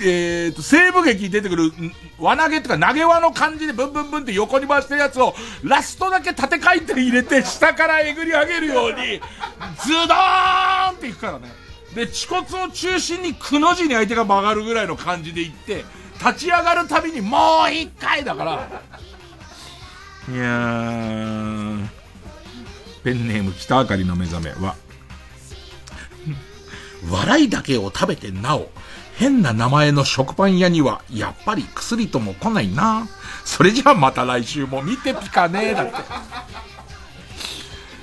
えーと、西部劇に出てくる、輪投げとか投げ輪の感じでブンブンブンって横に回してるやつを、ラストだけ縦回転入れて、下からえぐり上げるように、ズドーンっていくからね。で、恥骨を中心にくの字に相手が曲がるぐらいの感じでいって、立ち上がるたびにもう一回だから。いや、ペンネーム北あかりの目覚めは、笑いだけを食べてなお、変な名前の食パン屋には、やっぱり薬とも来ないな。それじゃあまた来週も見てピカねだって。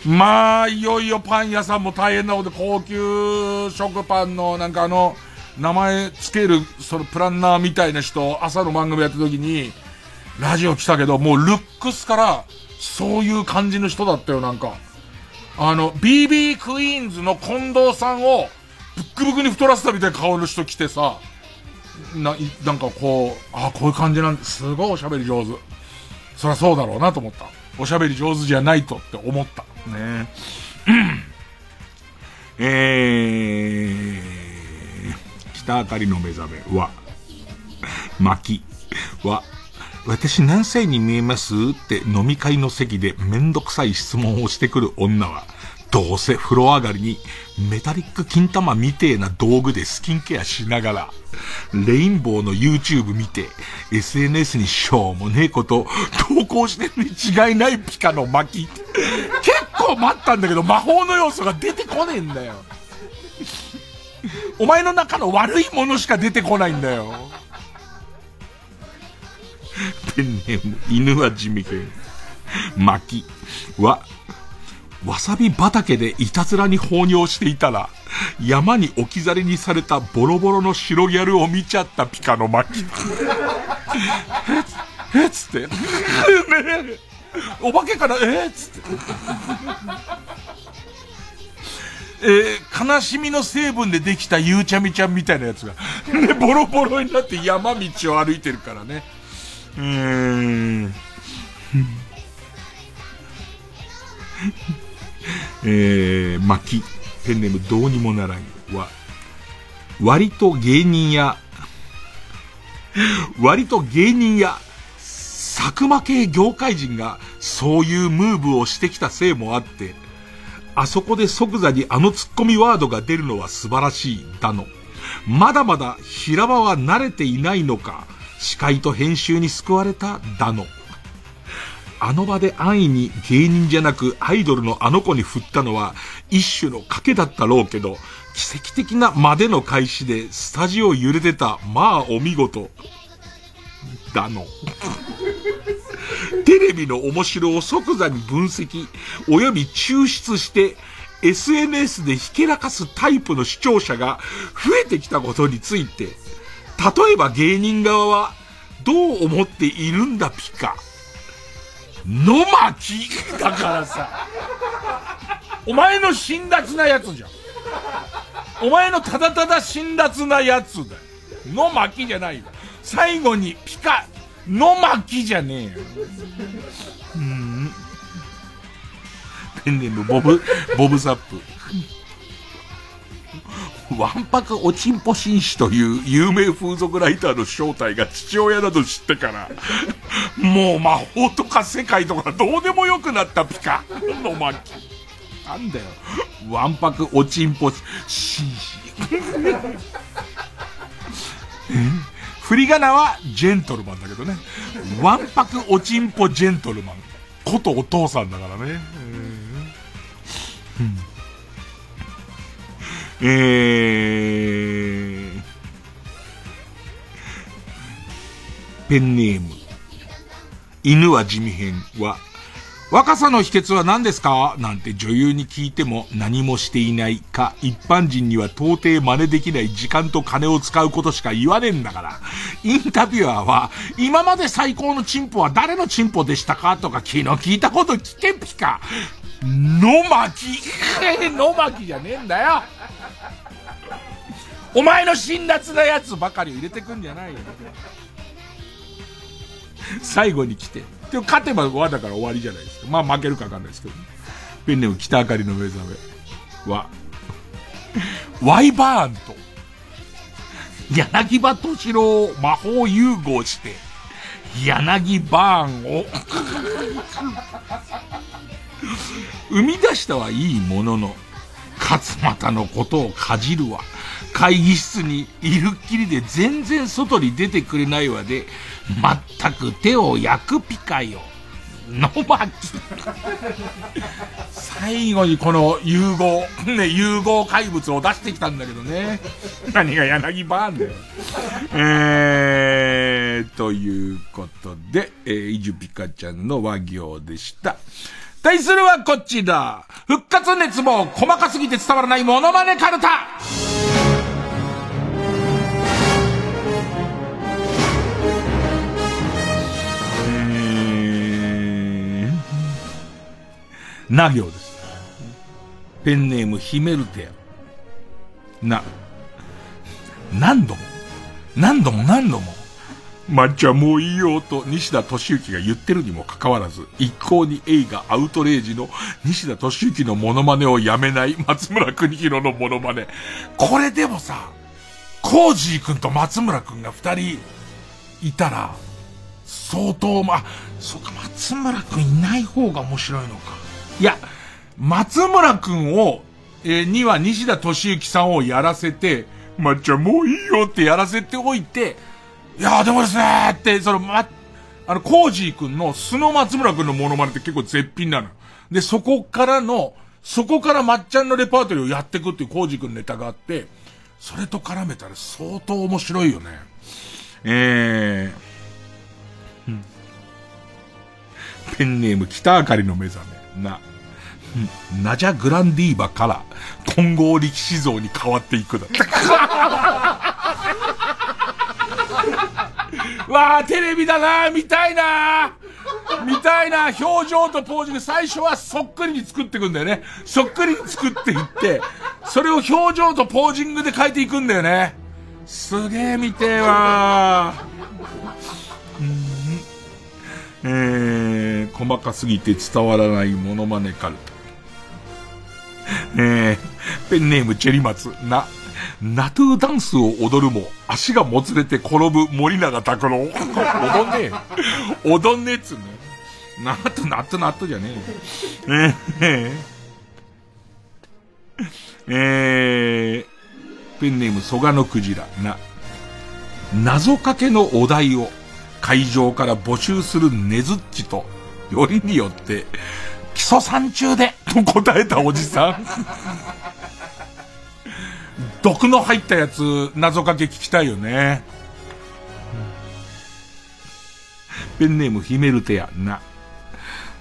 まあ、いよいよパン屋さんも大変なことで、高級食パンの、なんかあの、名前つける、そのプランナーみたいな人、朝の番組やった時に、ラジオ来たけど、もうルックスから、そういう感じの人だったよ、なんか。あの、BB クイーンズの近藤さんを、ブックブクに太らせたみたいな顔の人来てさ、な、なんかこう、あこういう感じなんで、すごいおしゃべり上手。そりゃそうだろうなと思った。おしゃべり上手じゃないとって思った。ねえ えー、北あかりの目覚めは、巻は、私何歳に見えます？って飲み会の席でめんどくさい質問をしてくる女は、どうせ風呂上がりにメタリック金玉みてえな道具でスキンケアしながら、レインボーの YouTube 見て、SNS にしょうもねえこと投稿してるに違いないピカの巻き。結構待ったんだけど魔法の要素が出てこねえんだよ。お前の中の悪いものしか出てこないんだよ。ペンネーム、犬は地味犬。巻は、わさび畑でいたずらに放尿していたら、山に置き去りにされたボロボロの白ギャルを見ちゃったピカの巻。えっつって。お化けかなえっつって。えー、悲しみの成分でできたゆうちゃみちゃんみたいなやつが、ね、ボロボロになって山道を歩いてるからね。うーん。えー、巻き、ペンネームどうにもならんは、割と芸人や、割と芸人や、佐久間系業界人がそういうムーブをしてきたせいもあって、あそこで即座にあのツッコミワードが出るのは素晴らしい、だの。まだまだ平場は慣れていないのか、司会と編集に救われた、だの。あの場で安易に芸人じゃなくアイドルのあの子に振ったのは一種の賭けだったろうけど、奇跡的なまでの開始でスタジオ揺れてた、まあお見事。だの。テレビの面白を即座に分析、及び抽出して、SNS でひけらかすタイプの視聴者が増えてきたことについて、例えば芸人側はどう思っているんだピカ。野巻だからさ、お前の辛辣なやつじゃん。お前のただただ辛辣なやつだよ。野巻じゃないよ。最後にピカ、野巻じゃねえよ。うん。ペンネームボブ、ボブサップ。わんぱくおちんぽ紳士という有名風俗ライターの正体が父親など知ってから、もう魔法とか世界とかどうでもよくなったピカの巻。なんだよ。わんぱくおちんぽ紳士。振り仮名はジェントルマンだけどね。わんぱくおちんぽジェントルマン。ことお父さんだからね。うんえー、ペンネーム、犬は地味編は、若さの秘訣は何ですか？なんて女優に聞いても何もしていないか、一般人には到底真似できない時間と金を使うことしか言わねえんだから。インタビュアーは、今まで最高のチンポは誰のチンポでしたか？とか昨日聞いたこと聞けんぴか。野巻野巻じゃねえんだよお前の辛辣なやつばかりを入れてくんじゃないよ。最後に来て。でも勝てば和だから終わりじゃないですか。まあ負けるかわかんないですけど、ねペンネーム北あかりの目覚めは、ワイバーンと、柳葉敏郎を魔法融合して、柳バーンを生み出したはいいものの、勝俣のことをかじるわ。会議室にいるっきりで全然外に出てくれないわで、全く手を焼くピカよ。野巻。最後にこの融合、ね、融合怪物を出してきたんだけどね。何が柳バーンだよ。えー、ということで、えー、イジュピカちゃんの和行でした。対するはこちら。復活熱望、細かすぎて伝わらないモノマネカルタ。な行です。ペンネームヒメルテア。な、何度も、何度も何度も、抹茶もういいよと西田敏行が言ってるにもかかわらず、一向に映画アウトレイジの西田敏行のモノマネをやめない松村邦弘のモノマネ。これでもさ、コージー君と松村君が二人いたら、相当、ま、そうか、松村君いない方が面白いのか。いや、松村くんを、えー、には西田敏行さんをやらせて、まっちゃんもういいよってやらせておいて、いやでもですねって、その、ま、あの、コージーくんの素の松村くんのモノマネって結構絶品なの。で、そこからの、そこからまっちゃんのレパートリーをやっていくっていうコージーくんネタがあって、それと絡めたら相当面白いよね。えー、ペンネーム北あかりの目覚め。な。ナジャ・グランディーバから混合力士像に変わっていくだ。わあ、テレビだな見たいな見たいな表情とポージング、最初はそっくりに作っていくんだよね。そっくりに作っていって、それを表情とポージングで変えていくんだよね。すげえ見てえわえー、細かすぎて伝わらないモノマネカルタ。えー、ペンネームチェリマツ、な、ナトゥーダンスを踊るも、足がもつれて転ぶ森永拓郎。踊んねえ。踊んねえっつうね。ナットナットナットじゃねえ。えー、えー、ペンネーム蘇我のクジラ、な、謎かけのお題を会場から募集するネズッチと、よりによって、基礎山中で、と 答えたおじさん。毒の入ったやつ、謎かけ聞きたいよね。ペンネームヒメルテア、な。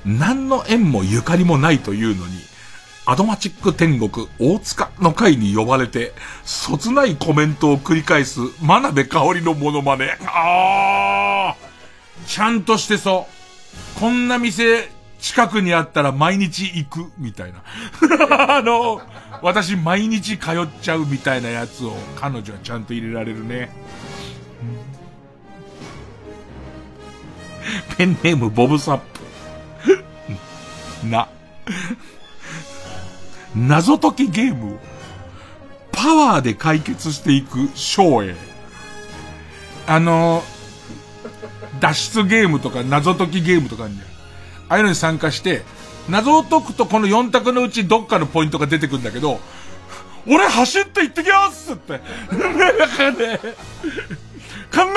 何の縁もゆかりもないというのに、アドマチック天国大塚の会に呼ばれて、そつないコメントを繰り返す真鍋香織のモノマネ。あーちゃんとしてそう。こんな店、近くにあったら毎日行く、みたいな。あの、私毎日通っちゃうみたいなやつを彼女はちゃんと入れられるね。ペンネームボブサップ。な。謎解きゲームをパワーで解決していく章へ。あの、脱出ゲームとか謎解きゲームとかあるんじゃん。ああいうのに参加して、謎を解くとこの4択のうちどっかのポイントが出てくるんだけど、俺走って行ってきますって。考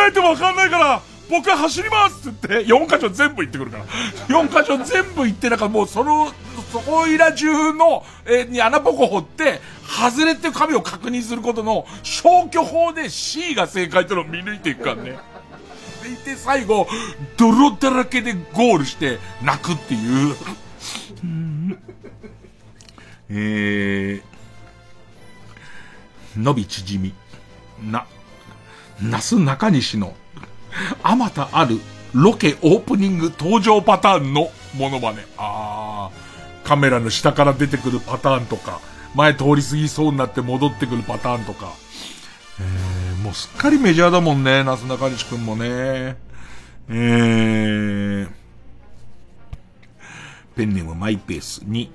えてもわかんないから、僕は走りますって言って、4箇所全部行ってくるから。4箇所全部行って、なんかもうその、そこいら中の、えーに穴ぼこ掘って、外れて紙を確認することの消去法で C が正解というのを見抜いていくからね。でいて最後、泥だらけでゴールして泣くっていう。えー、伸び縮み。な、なす中西の、あまたあるロケオープニング登場パターンのモノマネ。あー、カメラの下から出てくるパターンとか、前通り過ぎそうになって戻ってくるパターンとか。すっかりメジャーだもんね、なす中西くんもね。えー、ペンネームマイペースに、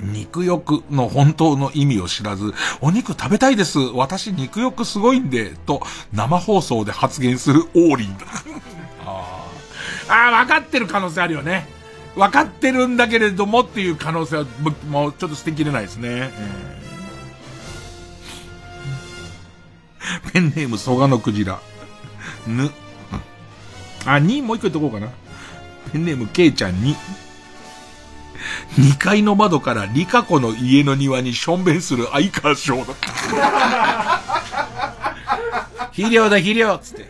肉欲の本当の意味を知らず、お肉食べたいです。私肉欲すごいんで、と生放送で発言するオ ーリンだ。ああ、分かってる可能性あるよね。分かってるんだけれどもっていう可能性は、もうちょっと捨てきれないですね。えー ペンネーム蘇我のクジラ。ぬ。あ、にもう一個言っとこうかな。ペンネームケイちゃんに。2階の窓からリカ子の家の庭にしょんべんする相川翔だ。肥料だ肥料つって。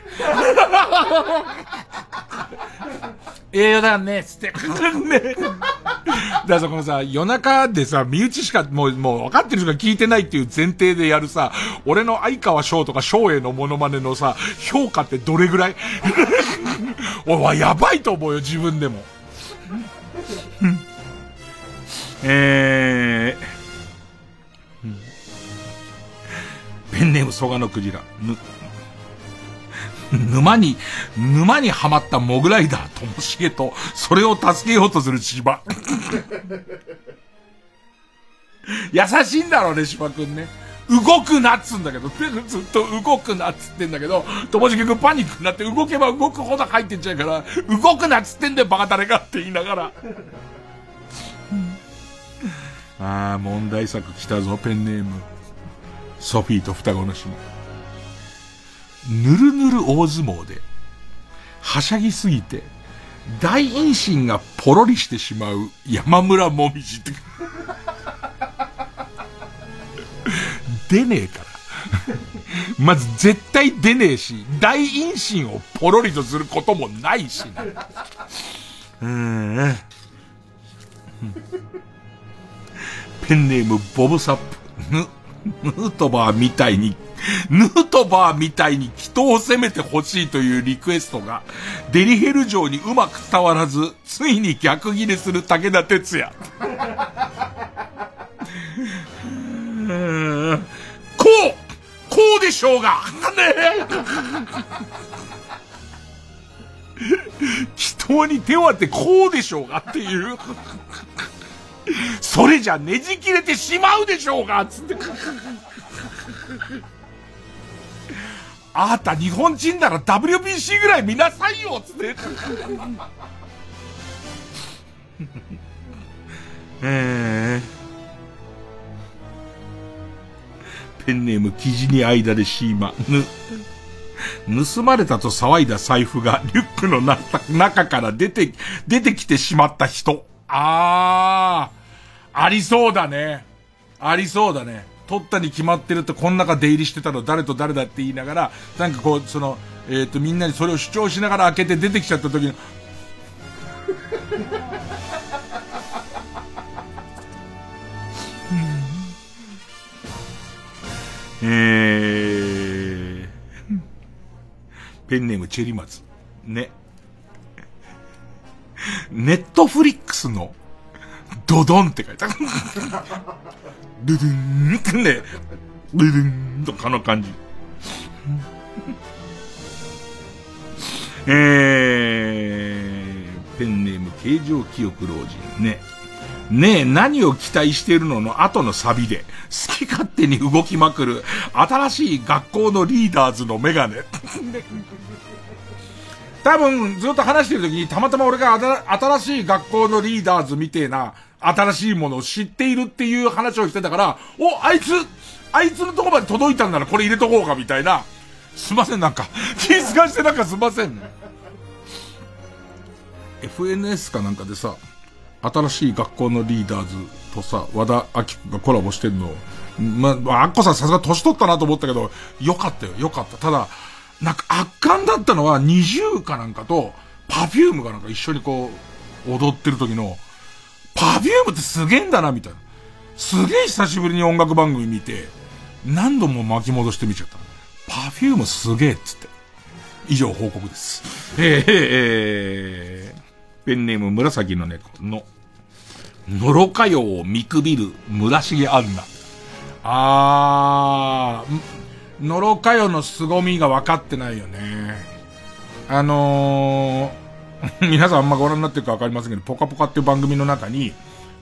栄養だねっつって。ね。だからさ、このさ、夜中でさ、身内しか、もう、もう分かってる人が聞いてないっていう前提でやるさ、俺の相川翔とか翔英のモノマネのさ、評価ってどれぐらい？俺はやばいと思うよ、自分でも。えー、うんペンネーム蘇我のクジラ。沼に、沼にはまったモグライダーともしげと、それを助けようとする芝。優しいんだろうね、芝くんね。動くなっつんだけど、ずっと動くなっつってんだけど、ともしげくんパニックになって動けば動くほど入ってっちゃうから、動くなっつってんだよ、バカ誰かって言いながら。ああ、問題作来たぞ、ペンネーム。ソフィーと双子の姉妹。ぬるぬる大相撲で、はしゃぎすぎて、大陰唇がポロリしてしまう山村もみじって。出ねえから。まず絶対出ねえし、大陰唇をポロリとすることもないしな。うーん。ペンネームボブサップ。ヌ、ートバーみたいに、ヌートバーみたいに人を攻めてほしいというリクエストが、デリヘル城にうまく伝わらず、ついに逆ギレする武田鉄矢。こうこうでしょうがねえ人に手を当てこうでしょうがっていう。それじゃねじ切れてしまうでしょうがつって。あなた日本人なら WBC ぐらい見なさいよつって。えー、ペンネーム生地に間でシーマ。ぬ、盗まれたと騒いだ財布がリュックの中から出て、出てきてしまった人。あー、ありそうだね。ありそうだね。取ったに決まってるとこの中出入りしてたの誰と誰だって言いながら、なんかこう、その、えっ、と、みんなにそれを主張しながら開けて出てきちゃった時に、えー、ペンネームチェリマツ。ね。ネットフリックスのドドンって書いてある。ドドンってね、ドゥドンとかの感じ。えー、ペンネーム形状記憶老人ね。ねえ、何を期待してるのの後のサビで、好き勝手に動きまくる、新しい学校のリーダーズのメガネ。多分、ずっと話してる時に、たまたま俺が新しい学校のリーダーズみてえな、新しいものを知っているっていう話をしてたから、お、あいつ、あいつのとこまで届いたんならこれ入れとこうかみたいな。すいません、なんか。気遣わしてなんかすいません。FNS かなんかでさ、新しい学校のリーダーズとさ、和田アキ子がコラボしてんの、ま、まあ、アッコさんさすが年取ったなと思ったけど、よかったよ、よかった。ただ、なんか圧巻だったのは、二重かなんかと、パフュームがなんか一緒にこう、踊ってる時の、パフュームってすげえんだな、みたいな。すげえ久しぶりに音楽番組見て、何度も巻き戻して見ちゃった。パフュームすげえっつって。以上報告です。えー、えー、ペンネーム紫の猫の、のろかよを見くびる村重アンナ。あー、のろかよの凄みが分かってないよね。あのー、皆さんあんまご覧になってるか分かりませんけど、ポカポカっていう番組の中に、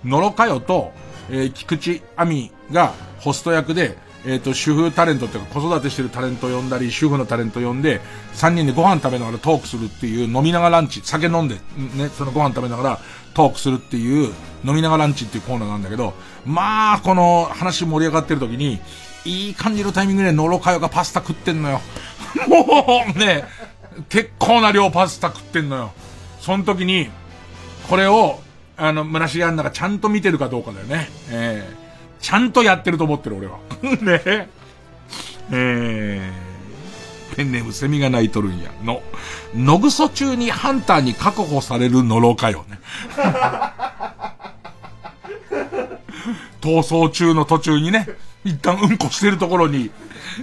のろかよと、えー、菊池亜美がホスト役で、えっ、ー、と、主婦タレントっていうか子育てしてるタレント呼んだり、主婦のタレント呼んで、3人でご飯食べながらトークするっていう、飲みながらランチ、酒飲んで、ね、そのご飯食べながらトークするっていう、飲みながらランチっていうコーナーなんだけど、まあ、この話盛り上がってる時に、いい感じのタイミングでノロカヨがパスタ食ってんのよ。もう、ね、結構な量パスタ食ってんのよ。その時に、これを、あの、村重アンナがちゃんと見てるかどうかだよね。ええーちゃんとやってると思ってる、俺は。ねえー、ペンネームセミが鳴いとるんや。の、のぐそ中にハンターに確保されるのろかよね。逃走中の途中にね、一旦うんこしてるところに、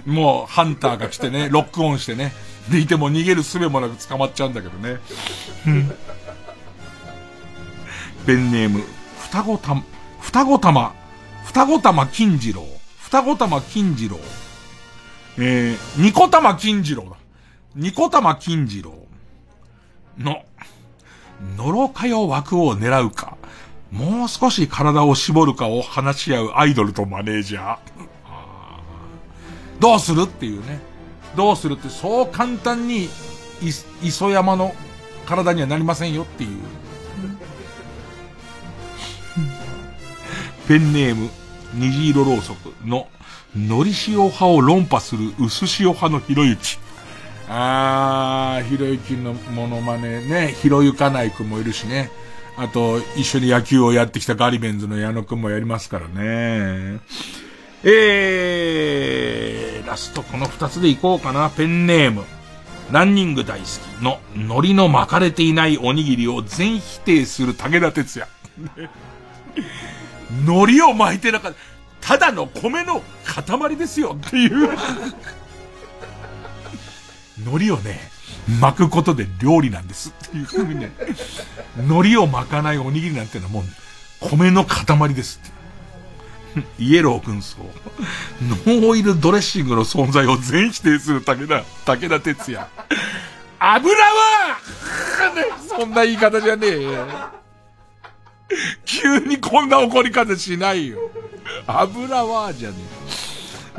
もうハンターが来てね、ロックオンしてね、でいても逃げる術もなく捕まっちゃうんだけどね。ペンネーム、双子た、双子玉、双子玉金次郎。双子玉金次郎。えー、ニコ玉金次郎だ。ニコ玉金次郎。の、のろかよ枠を狙うか、もう少し体を絞るかを話し合うアイドルとマネージャー。どうするっていうね。どうするってそう簡単に、磯山の体にはなりませんよっていう。ペンネーム、虹色ろうそくの、のり塩派を論破する薄塩派のひろゆき。あー、ひろゆきのモノマネね、ひろゆかないくもいるしね。あと、一緒に野球をやってきたガリベンズの矢野くんもやりますからね。えー、ラストこの二つでいこうかな。ペンネーム。ランニング大好きの、海苔の巻かれていないおにぎりを全否定する武田鉄矢。海苔を巻いてなかった。ただの米の塊ですよっていう海苔をね、巻くことで料理なんですっていうふうにね、海苔を巻かないおにぎりなんてのはもう、米の塊ですって。イエロー軍曹。ノーオイルドレッシングの存在を全否定する武田、武田鉄矢。油は、そんな言い方じゃねえ。急にこんな怒り方しないよ。油はじゃね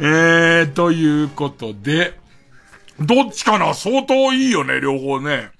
え。えー、ということで、どっちかな？相当いいよね、両方ね。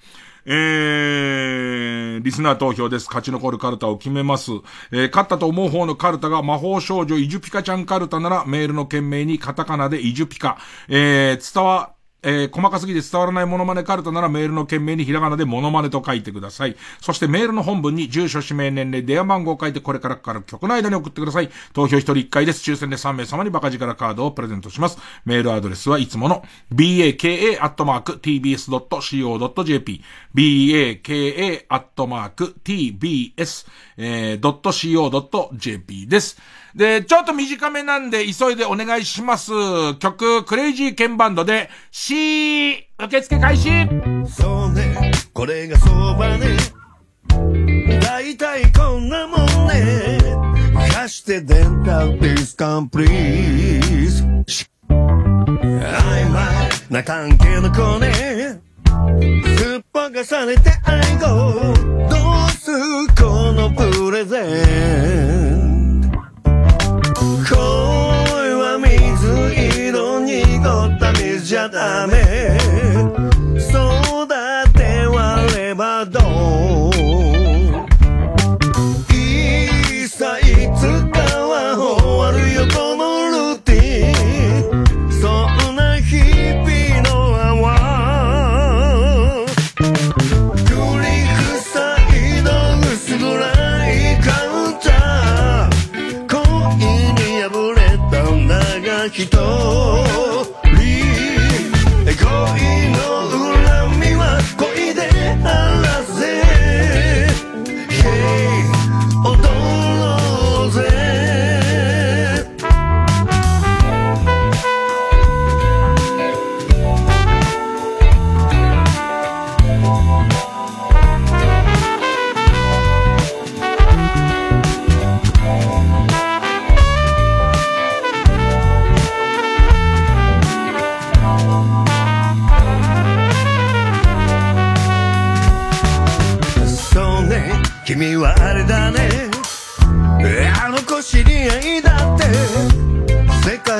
えー、リスナー投票です。勝ち残るカルタを決めます。えー、勝ったと思う方のカルタが魔法少女イジュピカちゃんカルタならメールの件名にカタカナでイジュピカ。えー、伝わ、えー、細かすぎて伝わらないモノマネカルタならメールの件名にひらがなでモノマネと書いてください。そしてメールの本文に住所、氏名、年齢、電話番号を書いてこれからから曲の間に送ってください。投票一人一回です。抽選で3名様にバカ力カードをプレゼントします。メールアドレスはいつもの baka.tbs.co.jp baka.tbs.co.jp です。で、ちょっと短めなんで急いでお願いします。曲、クレイジーケンバンドで C、受付開始そうね、これがそばね。だいたいこんなもんね。貸してデンタルディスカンプリーズ。曖昧な関係の子ね。すっぽかされて愛語。どうすこのプレゼンゃダメ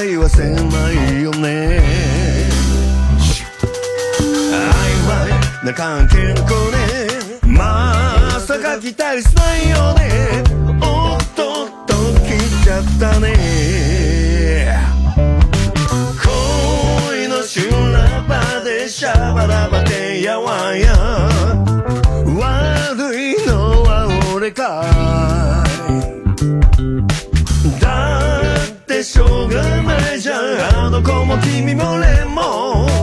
世界は狭いよね。曖昧な関係の子ね。まさか期待しないよね。おっとっと来ちゃったね。恋の修羅場でシャバダバでやわや悪いのは俺か。しょうがないじゃん。あの子も君も俺もグ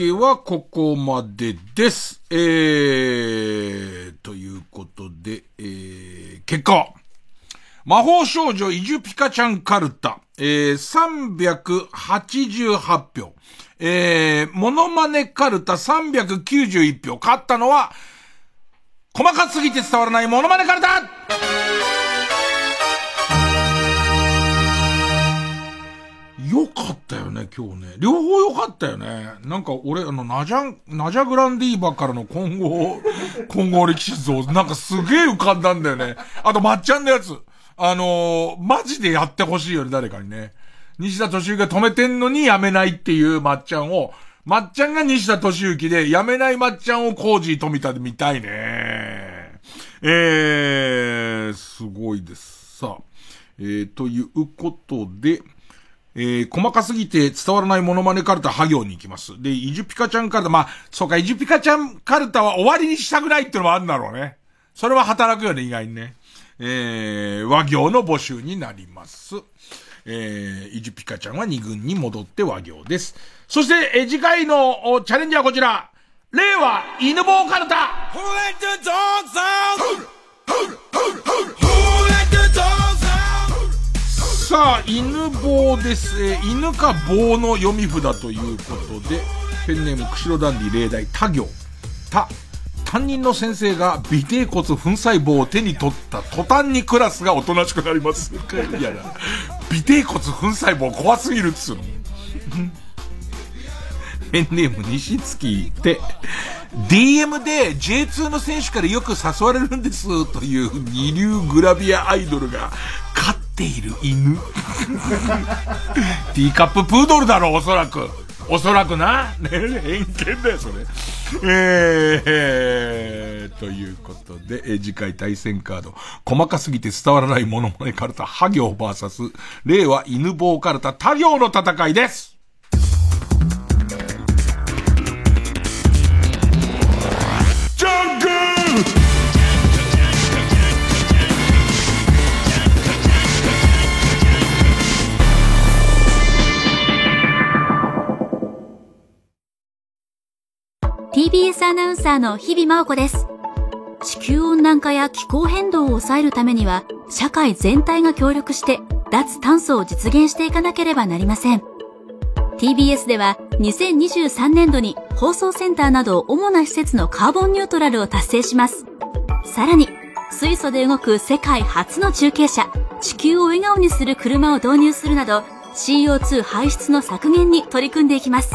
受付はここまでです。えー、ということで、えー、結果。魔法少女イジュピカちゃんカルタ、えー、388票。えー、モノマネカルタ391票。勝ったのは、細かすぎて伝わらないモノマネカルタよかったよね、今日ね。両方よかったよね。なんか俺、あの、ナジャン、ナジャグランディーバからの混合、混合歴史像、なんかすげえ浮かんだんだよね。あと、まっちゃんのやつ。あのーマジでやってほしいよね、誰かにね。西田敏行が止めてんのにやめないっていうまっちゃんを、まっちゃんが西田敏行で、やめないまっちゃんをコージー富田で見たいね。えー、すごいです。さあ、えー、ということで、えー、細かすぎて伝わらないモノマネカルタ、ハ行に行きます。で、イジュピカちゃんカルタ、まあ、そうか、イジュピカちゃんカルタは終わりにしたくないっていうのもあるんだろうね。それは働くよね、意外にね。えー、和行の募集になります。えー、イジュピカちゃんは2軍に戻って和行です。そして、えー次回のおチャレンジはこちら。令和犬坊カルタ Who let the dogs out? さあ、犬棒です。え犬か棒の読み札ということで、ペンネーム、釧路ダンディ例題、他行。た、担任の先生が尾低骨粉細胞を手に取った途端にクラスがおとなしくなります。いやいや、尾低骨粉細胞怖すぎるっつうの。ペンネーム西月って、DM で J2 の選手からよく誘われるんですという二流グラビアアイドルが飼っている犬。ティーカッププードルだろう、おそらく。おそらくな。ね、偏見だよ、それ。えー、ということで、えー次回対戦カード。細かすぎて伝わらないものまねカルタ、ハ行 VS、令和犬棒カルタ、他行の戦いです。TBS アナウンサーの日々真央子です。地球温暖化や気候変動を抑えるためには、社会全体が協力して、脱炭素を実現していかなければなりません。TBS では、2023年度に放送センターなど主な施設のカーボンニュートラルを達成します。さらに、水素で動く世界初の中継車、地球を笑顔にする車を導入するなど、CO2 排出の削減に取り組んでいきます。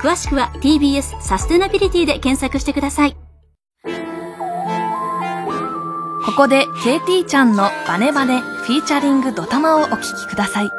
詳しくは TBS サステナビリティで検索してください。ここで KT ちゃんのバネバネフィーチャリングドタマをお聴きください。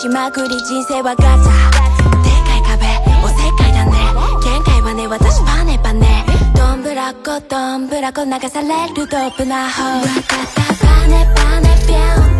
しまくり人生はガチャ。でかい壁おせっかいだね。限界はね私パネパネどんぶらこどんぶらこ流されるドープな方。わかった。パネパネピョン。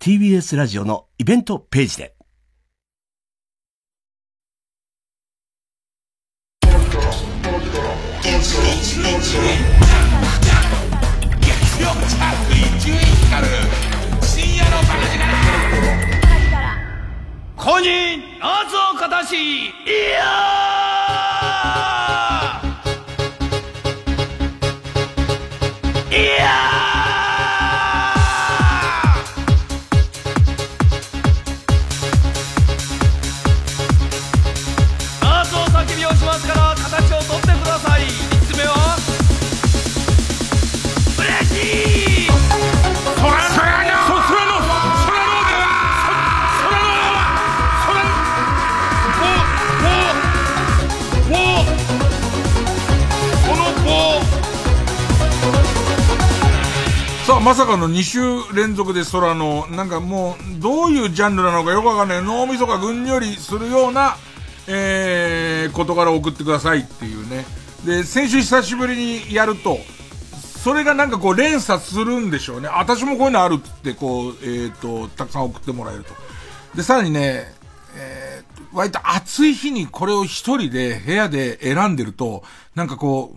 TBS ラジオのイベントページで。公認謎をかたしいやまさかの2週連続で空のなんかもうどういうジャンルなのかよくわかんない脳みそがぐんよりするようなえー、事柄を送ってくださいっていうねで先週久しぶりにやるとそれがなんかこう連鎖するんでしょうね。私もこういうのあるってこう、えっ、と、たくさん送ってもらえると。で、さらにね、えー、割と暑い日にこれを一人で部屋で選んでると、なんかこ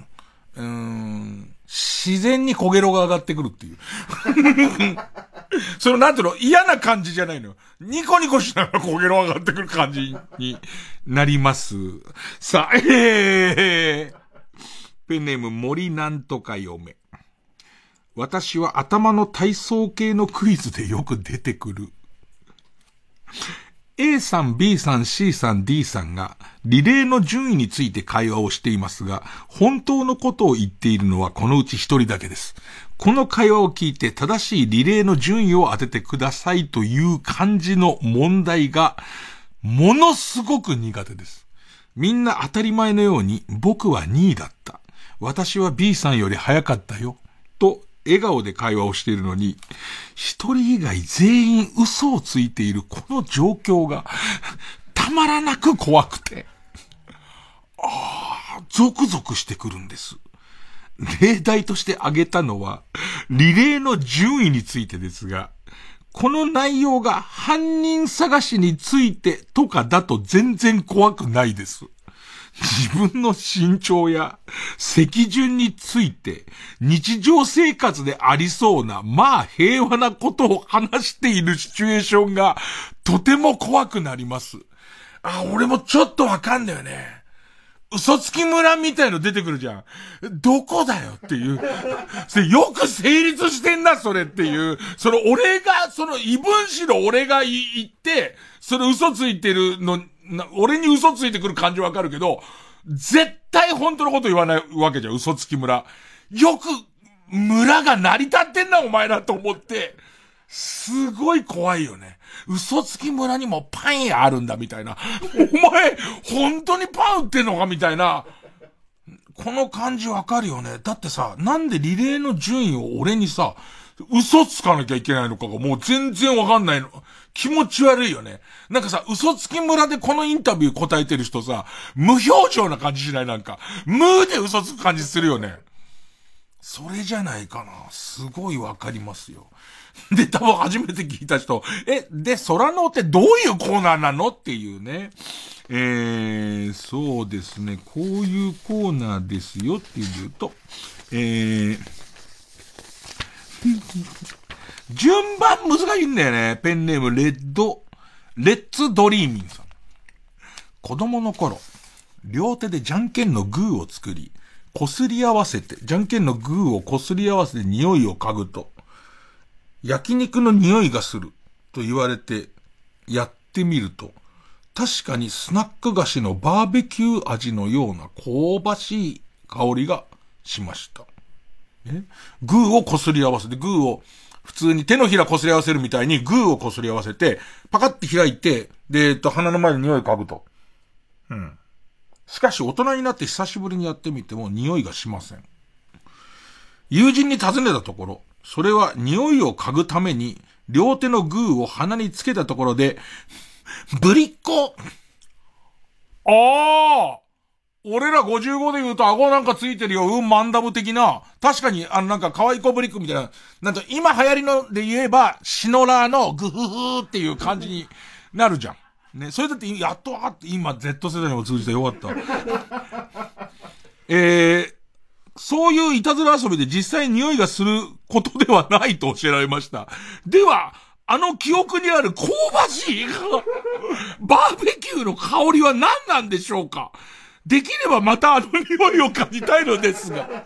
う、うーん、自然に焦げろが上がってくるっていう。そのなんていうの、嫌な感じじゃないのよ。ニコニコしながら焦げろ上がってくる感じになります。さあ、えー、ペンネーム森なんとか嫁。私は頭の体操系のクイズでよく出てくる。A さん、B さん、C さん、D さんがリレーの順位について会話をしていますが、本当のことを言っているのはこのうち一人だけです。この会話を聞いて正しいリレーの順位を当ててくださいという感じの問題が、ものすごく苦手です。みんな当たり前のように僕は2位だった。私は B さんより早かったよ。と笑顔で会話をしているのに、一人以外全員嘘をついているこの状況が、たまらなく怖くて、ああ、ゾクゾクしてくるんです。例題として挙げたのは、リレーの順位についてですが、この内容が犯人探しについてとかだと全然怖くないです。自分の身長や席順について日常生活でありそうな、まあ平和なことを話しているシチュエーションがとても怖くなります。あ、俺もちょっとわかんだよね。嘘つき村みたいの出てくるじゃん。どこだよっていう。それよく成立してんな、それっていう。その俺が、その異分子の俺が言って、それ嘘ついてるの、な俺に嘘ついてくる感じわかるけど、絶対本当のこと言わないわけじゃん、嘘つき村。よく、村が成り立ってんな、お前らと思って。すごい怖いよね。嘘つき村にもパンあるんだみたいな。お前、本当にパン売ってんのかみたいな。この感じわかるよね。だってさ、なんでリレーの順位を俺にさ、嘘つかなきゃいけないのかがもう全然わかんないの。気持ち悪いよね。なんかさ、嘘つき村でこのインタビュー答えてる人さ、無表情な感じしない？なんか。無で嘘つく感じするよね。それじゃないかな。すごいわかりますよ。で、多分初めて聞いた人、え、で、空のってどういうコーナーなの？っていうね。えー、そうですね。こういうコーナーですよっていうと、えー、順番難しいんだよね。ペンネーム、レッド、レッツドリーミンさん。子供の頃、両手でじゃんけんのグーを作り、こすり合わせて、じゃんけんのグーをこすり合わせて匂いを嗅ぐと、焼肉の匂いがすると言われてやってみると、確かにスナック菓子のバーベキュー味のような香ばしい香りがしました。え？グーをこすり合わせて、グーを普通に手のひらこすり合わせるみたいにグーをこすり合わせて、パカって開いて、で、えっと、鼻の前に匂い嗅ぐと。うん。しかし大人になって久しぶりにやってみても匂いがしません。友人に尋ねたところ、それは匂いを嗅ぐために、両手のグーを鼻につけたところで、ぶりっ子ああ俺ら55で言うと顎なんかついてるよ、うん、マンダム的な。確かに、あのなんか可愛い子ブリックみたいな。なんと今流行りので言えば、シノラーのグフフっていう感じになるじゃん。ね、それだってやっとわかって、今 Z 世代にも通じてよかった。えー、そういういたずら遊びで実際に匂いがすることではないと教えられました。では、あの記憶にある香ばしいバーベキューの香りは何なんでしょうか？できればまたあの匂いを感じたいのですが。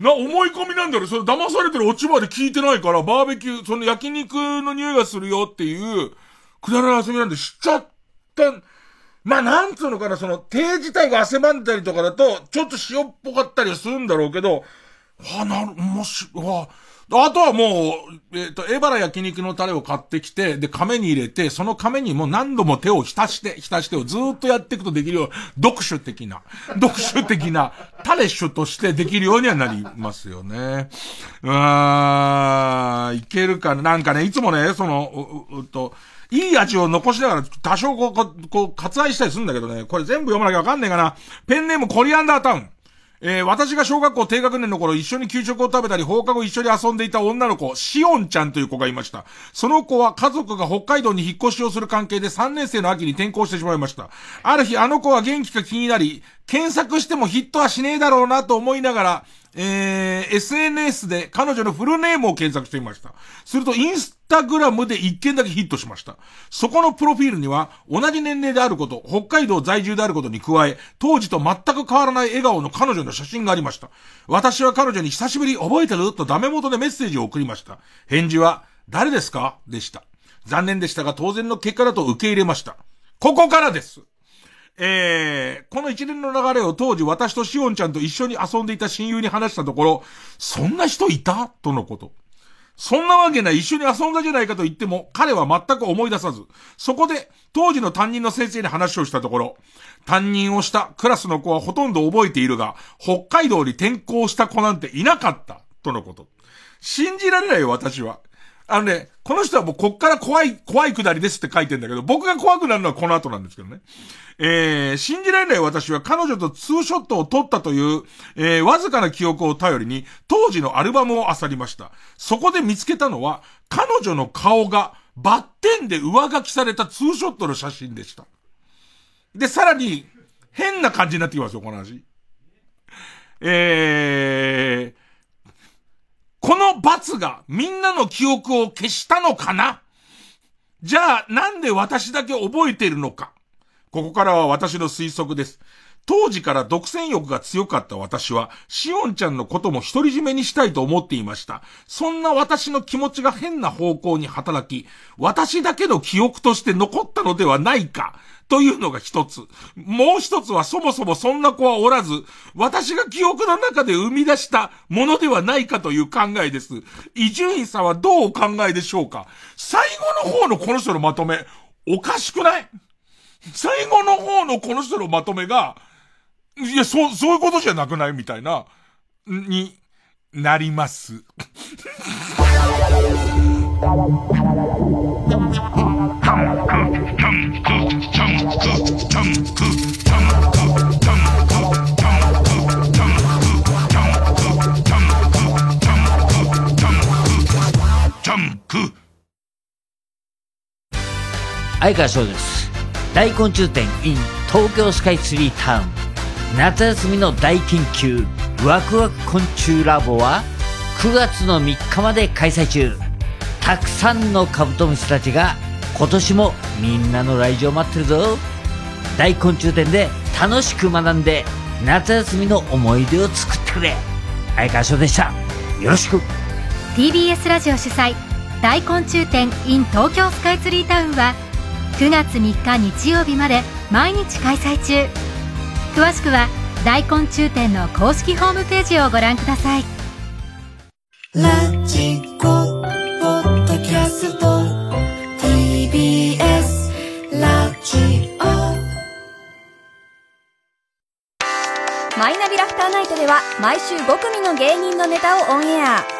な、思い込みなんだろそれ騙されてるオチまで聞いてないから、バーベキュー、その焼肉の匂いがするよっていう、くだらない遊びなんで知っちゃった。まあ、なんつうのかな、その、手自体が汗ばんだりとかだと、ちょっと塩っぽかったりはするんだろうけど、はあ、なる、もし、わあ、あとはもう、えっ、と、エバラ焼肉のタレを買ってきて、で、亀に入れて、その亀にも何度も手を浸して、浸してをずっとやっていくとできるよう、読書的な、読書的な、タレ種としてできるようにはなりますよね。うーん、いけるかな。なんかね、いつもね、その、う、う、うと、いい味を残しながら、多少、こう、こう割愛したりするんだけどね、これ全部読まなきゃわかんねえかな。ペンネームコリアンダータウン。えー、私が小学校低学年の頃一緒に給食を食べたり放課後一緒に遊んでいた女の子、シオンちゃんという子がいました。その子は家族が北海道に引っ越しをする関係で3年生の秋に転校してしまいました。ある日あの子は元気か気になり、検索してもヒットはしねえだろうなと思いながら、えー、SNS で彼女のフルネームを検索していました。するとインスタグラムで一件だけヒットしました。そこのプロフィールには、同じ年齢であること、北海道在住であることに加え、当時と全く変わらない笑顔の彼女の写真がありました。私は彼女に久しぶり覚えてる？とダメ元でメッセージを送りました。返事は、誰ですか？でした。残念でしたが当然の結果だと受け入れました。ここからです。えー、この一連の流れを当時私としおんちゃんと一緒に遊んでいた親友に話したところ、そんな人いた？とのこと。そんなわけない一緒に遊んだじゃないかと言っても、彼は全く思い出さず、そこで当時の担任の先生に話をしたところ、担任をしたクラスの子はほとんど覚えているが、北海道に転校した子なんていなかった、とのこと。信じられない、私は。あのね、この人はもうこっから怖い、怖いくだりですって書いてんだけど、僕が怖くなるのはこの後なんですけどね。えー、信じられない私は彼女とツーショットを撮ったという、えー、わずかな記憶を頼りに、当時のアルバムを漁りました。そこで見つけたのは、彼女の顔がバッテンで上書きされたツーショットの写真でした。で、さらに、変な感じになってきますよ、この話。えー、この罰がみんなの記憶を消したのかな？じゃあ、なんで私だけ覚えてるのか？ここからは私の推測です。当時から独占欲が強かった私は、しおんちゃんのことも独り占めにしたいと思っていました。そんな私の気持ちが変な方向に働き、私だけの記憶として残ったのではないか、というのが一つ。もう一つはそもそもそんな子はおらず、私が記憶の中で生み出したものではないかという考えです。伊集院さんはどうお考えでしょうか？最後の方のこの人のまとめ、おかしくない？最後の方のこの人のまとめが、いや、そう、そういうことじゃなくないみたいな、に、なります。相川翔です。大昆虫展 in 東京スカイツリータウン。夏休みの大研究ワクワク昆虫ラボは9月の3日まで開催中。たくさんのカブトムシたちが今年もみんなの来場待ってるぞ。大昆虫展で楽しく学んで夏休みの思い出を作ってくれ。相川翔でした。よろしく。TBS ラジオ主催大昆虫展 in 東京スカイツリータウンは9月3日日曜日まで毎日開催中。詳しくは大昆虫展の公式ホームページをご覧ください。ラジコポッドキャスト TBS ラジオ。マイナビラフターナイトでは毎週5組の芸人のネタをオンエア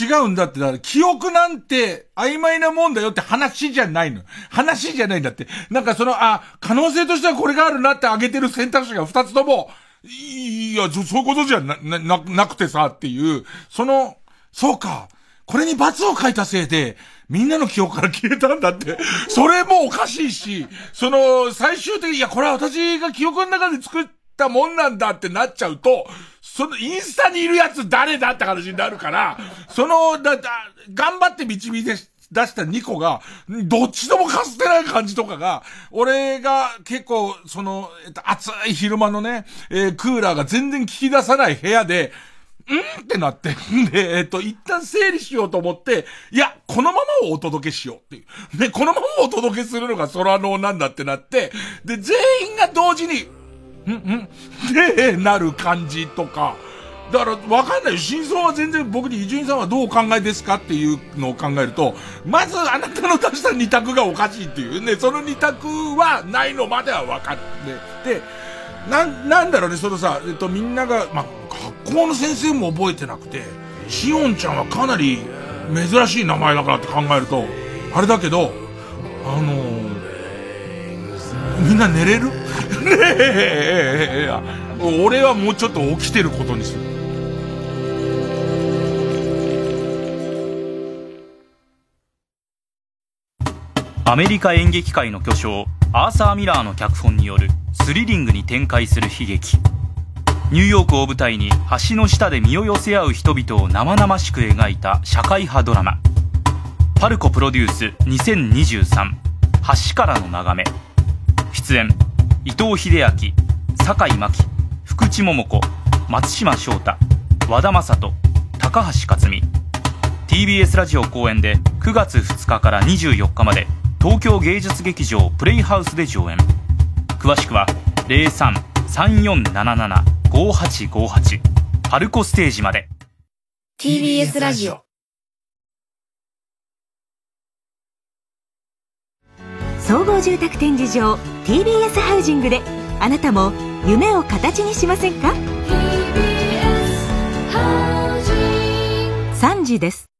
違うんだって、だから記憶なんて曖昧なもんだよって話じゃないの。話じゃないんだって。なんかその、あ、可能性としてはこれがあるなって挙げてる選択肢が二つとも、いや、そういうことじゃな、な、なくてさっていう、その、そうか。これに罰を書いたせいで、みんなの記憶から消えたんだって。それもおかしいし、その、最終的に、いや、これは私が記憶の中で作ったもんなんだってなっちゃうと、そのインスタにいるやつ誰だって話になるから、その、だ、だ、頑張って導いて出した2個が、どっちともかすってない感じとかが、俺が結構、その、えっと、暑い昼間のね、えー、クーラーが全然効き出さない部屋で、ん？ってなって。で、えっと、一旦整理しようと思って、いや、このままをお届けしようっていう。で、このままお届けするのが空のなんだってなって、で、全員が同時に、ん？ん？で、なる感じとか。だから、わかんない。真相は全然僕に伊集院さんはどうお考えですかっていうのを考えると、まずあなたの出した二択がおかしいっていうね、その二択はないのまではわかる。ね。で、な、なんだろうね、そのさ、えっと、みんなが、まあ、学校の先生も覚えてなくて、しおんちゃんはかなり珍しい名前だからって考えると、あれだけど、あのー、みんな寝れる？ねえ、俺はもうちょっと起きてることにする。アメリカ演劇界の巨匠アーサー・ミラーの脚本によるスリリングに展開する悲劇。ニューヨークを舞台に橋の下で身を寄せ合う人々を生々しく描いた社会派ドラマ。パルコプロデュース2023橋からの眺め。出演伊藤英明酒井真紀福地桃子松島翔太和田正人高橋克実。TBS ラジオ公演で9月2日から24日まで東京芸術劇場プレイハウスで上演。詳しくは0334775858パルコステージまで。TBS ラジオ。総合住宅展示場 TBS ハウジングであなたも夢を形にしませんか？3時です